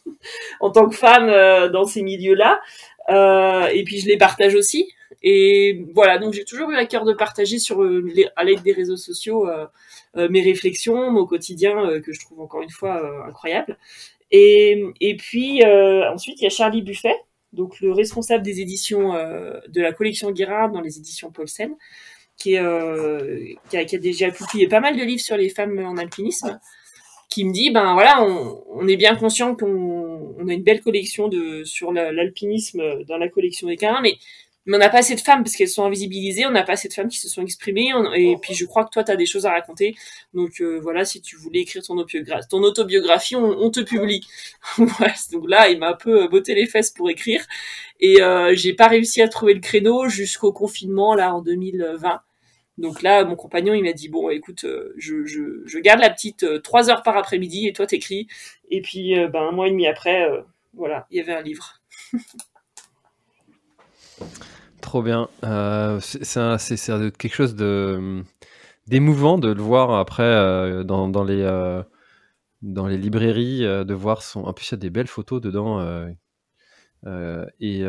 *laughs* en tant que femme euh, dans ces milieux-là. Euh, et puis je les partage aussi. Et voilà, donc j'ai toujours eu à cœur de partager sur euh, à l'aide des réseaux sociaux mes réflexions, mon quotidien que je trouve encore une fois incroyable. Et, et puis ensuite, il y a Charlie Buffet, donc le responsable des éditions de la collection Guérard dans les éditions Paulsen, qui, est, euh, qui, a, qui, a, déjà publié pas mal de livres sur les femmes en alpinisme, qui me dit, ben voilà, on, on est bien conscient qu'on on a une belle collection de sur l'alpinisme dans la collection des Guérard, mais mais on n'a pas assez de femmes parce qu'elles sont invisibilisées, on n'a pas assez de femmes qui se sont exprimées, et puis je crois que toi, tu as des choses à raconter. Donc euh, voilà, si tu voulais écrire ton, autobiographie, ton autobiographie, on, te publie. *laughs* donc là, il m'a un peu botté les fesses pour écrire, et euh, j'ai pas réussi à trouver le créneau jusqu'au confinement, là, en 2020. Donc là, mon compagnon, il m'a dit, bon, écoute, euh, je, garde la petite euh, trois heures par après-midi, et toi, t'écris. Et puis, ben, un mois et demi après, voilà, il y avait un livre. *laughs* Trop bien. Euh, c'est quelque chose d'émouvant de le voir après euh, dans, les euh, dans les librairies, de voir son. En plus, il y a des belles photos dedans. Et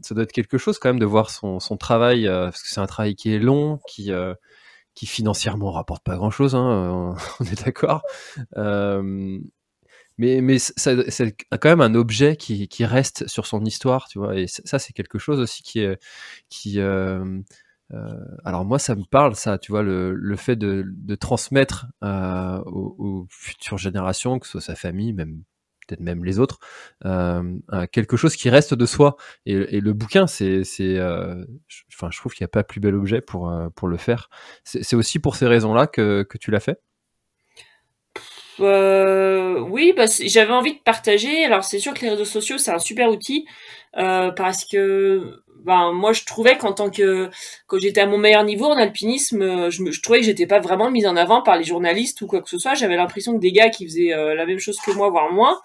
ça doit être quelque chose quand même de voir son, son travail, parce que c'est un travail qui est long, qui, qui financièrement rapporte pas grand chose, hein, *laughs* on est d'accord mais, mais c'est quand même un objet qui, qui, reste sur son histoire, tu vois. Et ça, c'est quelque chose aussi qui est. Qui, euh, euh, alors, moi, ça me parle, ça, tu vois, le, le fait de, de transmettre euh, aux, aux, futures générations, que ce soit sa famille, même peut-être même les autres, euh, quelque chose qui reste de soi. Et, le bouquin, c'est, c'est, euh, enfin, je trouve qu'il n'y a pas plus bel objet pour, euh, pour le faire. C'est aussi pour ces raisons-là que, que tu l'as fait? Euh, oui, bah, j'avais envie de partager. Alors c'est sûr que les réseaux sociaux c'est un super outil euh, parce que ben moi je trouvais qu'en tant que quand j'étais à mon meilleur niveau en alpinisme, je, me, je trouvais que j'étais pas vraiment mise en avant par les journalistes ou quoi que ce soit. J'avais l'impression que des gars qui faisaient euh, la même chose que moi, voire moins,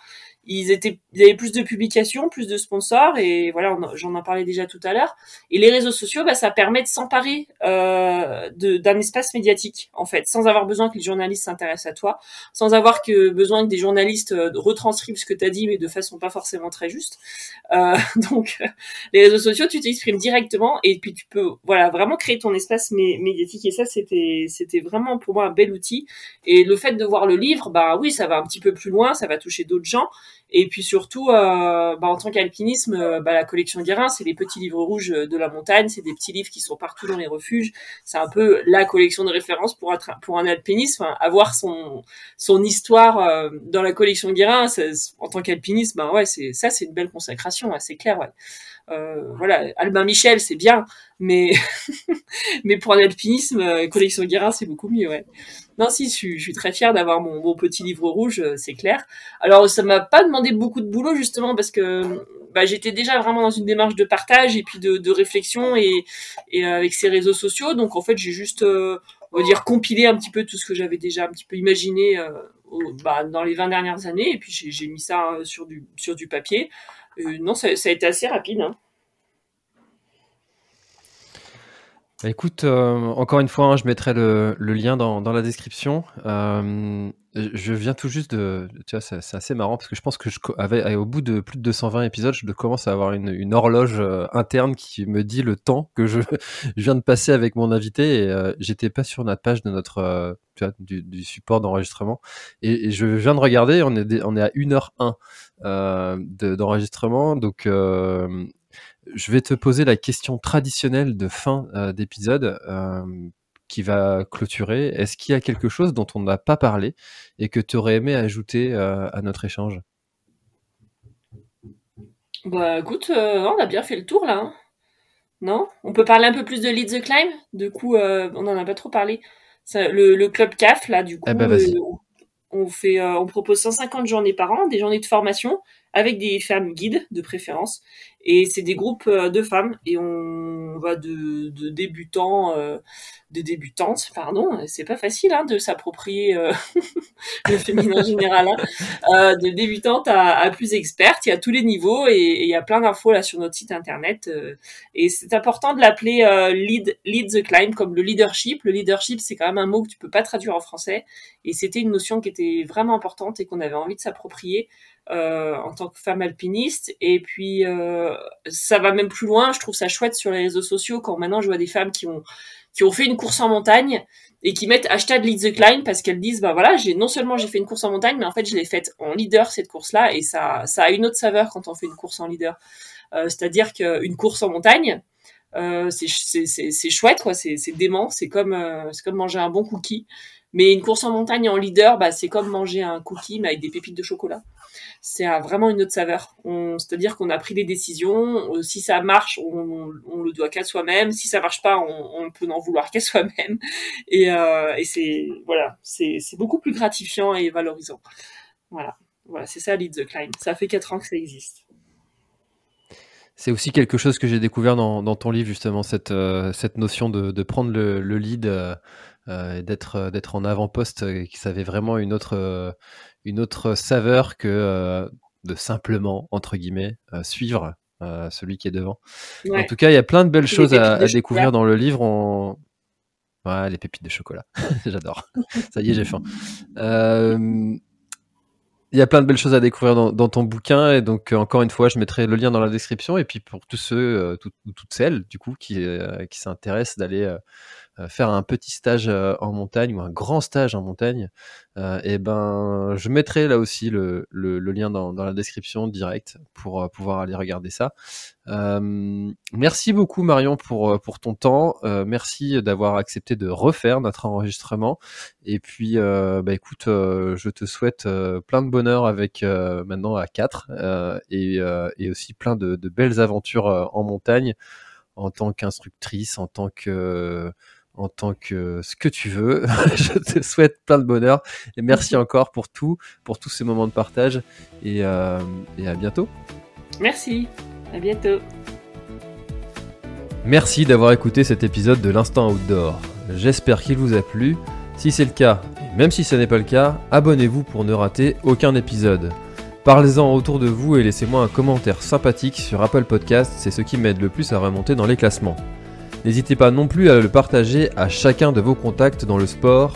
ils étaient ils avaient plus de publications, plus de sponsors et voilà, j'en en parlais déjà tout à l'heure. Et les réseaux sociaux, bah, ça permet de s'emparer euh, d'un espace médiatique en fait, sans avoir besoin que les journalistes s'intéressent à toi, sans avoir que besoin que des journalistes euh, retranscrivent ce que tu as dit, mais de façon pas forcément très juste. Euh, *laughs* donc, les réseaux sociaux, tu t'exprimes directement et puis tu peux voilà vraiment créer ton espace médiatique et ça c'était c'était vraiment pour moi un bel outil. Et le fait de voir le livre, bah oui, ça va un petit peu plus loin, ça va toucher d'autres gens. Et puis surtout, euh, bah, en tant qu'alpinisme, euh, bah, la collection Guérin, c'est les petits livres rouges de la montagne, c'est des petits livres qui sont partout dans les refuges. C'est un peu la collection de référence pour un, pour un alpinisme. avoir son, son histoire euh, dans la collection Guérin, en tant qu'alpinisme, bah, ouais, ça, c'est une belle consacration, c'est clair. Ouais. Euh, voilà, Albin Michel, c'est bien, mais *laughs* mais pour un alpinisme, euh, collection Guérin, c'est beaucoup mieux, ouais. Non, si, je suis, je suis très fière d'avoir mon, mon, petit livre rouge, euh, c'est clair. Alors, ça m'a pas demandé beaucoup de boulot, justement, parce que bah, j'étais déjà vraiment dans une démarche de partage et puis de, de réflexion et, et avec ces réseaux sociaux. Donc, en fait, j'ai juste, on va dire, compilé un petit peu tout ce que j'avais déjà un petit peu imaginé bah, dans les 20 dernières années. Et puis, j'ai mis ça sur du, sur du papier. Euh, non, ça, a été assez rapide. Hein. Bah, écoute, euh, encore une fois, hein, je mettrai le, lien dans, la description. Euh, je viens tout juste de. Tu vois, c'est assez marrant parce que je pense que je, au bout de plus de 220 épisodes, je commence à avoir une, horloge euh, interne qui me dit le temps que je, *laughs* viens de passer avec mon invité. Et j'étais pas sur notre page de notre. Tu vois, du, support d'enregistrement. Et, je viens de regarder, on est, on est à 1h01 d'enregistrement. donc je vais te poser la question traditionnelle de fin euh, d'épisode euh, qui va clôturer. Est-ce qu'il y a quelque chose dont on n'a pas parlé et que tu aurais aimé ajouter euh, à notre échange? Bah écoute, on a bien fait le tour là. Hein. non? On peut parler un peu plus de Lead the Climb? Du coup, on n'en a pas trop parlé. le, club CAF, là, du coup, eh ben, on, fait, on propose 150 journées par an, des journées de formation avec des femmes guides de préférence. Et c'est des groupes euh, de femmes et on va de, de débutants, euh, de débutantes, pardon. C'est pas facile hein, de s'approprier euh, *laughs* le féminin général. Hein. Euh, de débutantes à, plus expertes. Il y a tous les niveaux et, il y a plein d'infos là sur notre site internet. Euh, et c'est important de l'appeler lead, lead the climb comme le leadership. Le leadership, c'est quand même un mot que tu peux pas traduire en français. Et c'était une notion qui était vraiment importante et qu'on avait envie de s'approprier. Euh, en tant que femme alpiniste. Et puis, euh, ça va même plus loin. Je trouve ça chouette sur les réseaux sociaux quand maintenant je vois des femmes qui ont qui ont fait une course en montagne et qui mettent hashtag lead the climb parce qu'elles disent bah voilà j'ai non seulement j'ai fait une course en montagne mais en fait je l'ai faite en leader cette course là et ça ça a une autre saveur quand on fait une course en leader. Euh, c'est-à-dire qu'une course en montagne euh, c'est c'est chouette quoi. C'est dément. C'est comme euh, c'est comme manger un bon cookie. Mais une course en montagne en leader bah c'est comme manger un cookie mais avec des pépites de chocolat c'est vraiment une autre saveur. C'est-à-dire qu'on a pris des décisions. Euh, si ça marche, on, le doit qu'à soi-même. Si ça marche pas, on, peut n'en vouloir qu'à soi-même. *laughs* Et, euh, c'est voilà, c'est beaucoup plus gratifiant et valorisant. Voilà, voilà, c'est ça Lead the Climb. Ça fait quatre ans que ça existe. C'est aussi quelque chose que j'ai découvert dans, ton livre, justement, cette, euh, cette notion de, prendre le, lead et d'être en avant-poste, qui savait vraiment une autre, une autre saveur que euh, de simplement, entre guillemets, euh, suivre euh, celui qui est devant. En tout cas, *laughs* il y a plein de belles choses à, découvrir dans le livre. On... Ouais, les pépites de chocolat. J'adore. Ça y est, j'ai faim. Il y a plein de belles choses à découvrir dans, ton bouquin. Et donc, encore une fois, je mettrai le lien dans la description. Et puis, pour tous ceux, ou toutes celles, du coup, qui, qui s'intéressent d'aller euh, faire un petit stage euh, en montagne ou un grand stage en montagne, euh, et ben je mettrai là aussi le, le, lien dans, dans, la description direct pour pouvoir aller regarder ça. merci beaucoup Marion pour, pour ton temps. merci d'avoir accepté de refaire notre enregistrement. Et puis, bah écoute, je te souhaite plein de bonheur avec maintenant à 4 et, et, aussi plein de, de belles aventures en montagne en tant qu'instructrice, en tant que en tant que ce que tu veux. *laughs* je te souhaite plein de bonheur et merci *laughs* encore pour tout, pour tous ces moments de partage et, euh, et à bientôt. Merci, à bientôt. Merci d'avoir écouté cet épisode de l'Instant Outdoor. J'espère qu'il vous a plu. Si c'est le cas, et même si ce n'est pas le cas, abonnez-vous pour ne rater aucun épisode. Parlez-en autour de vous et laissez-moi un commentaire sympathique sur Apple Podcast, c'est ce qui m'aide le plus à remonter dans les classements. N'hésitez pas non plus à le partager à chacun de vos contacts dans le sport.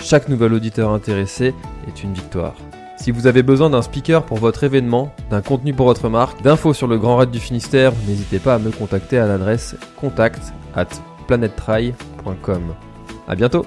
Chaque nouvel auditeur intéressé est une victoire. Si vous avez besoin d'un speaker pour votre événement, d'un contenu pour votre marque, d'infos sur le Grand Raid du Finistère, n'hésitez pas à me contacter à l'adresse contact at planettry.com. A bientôt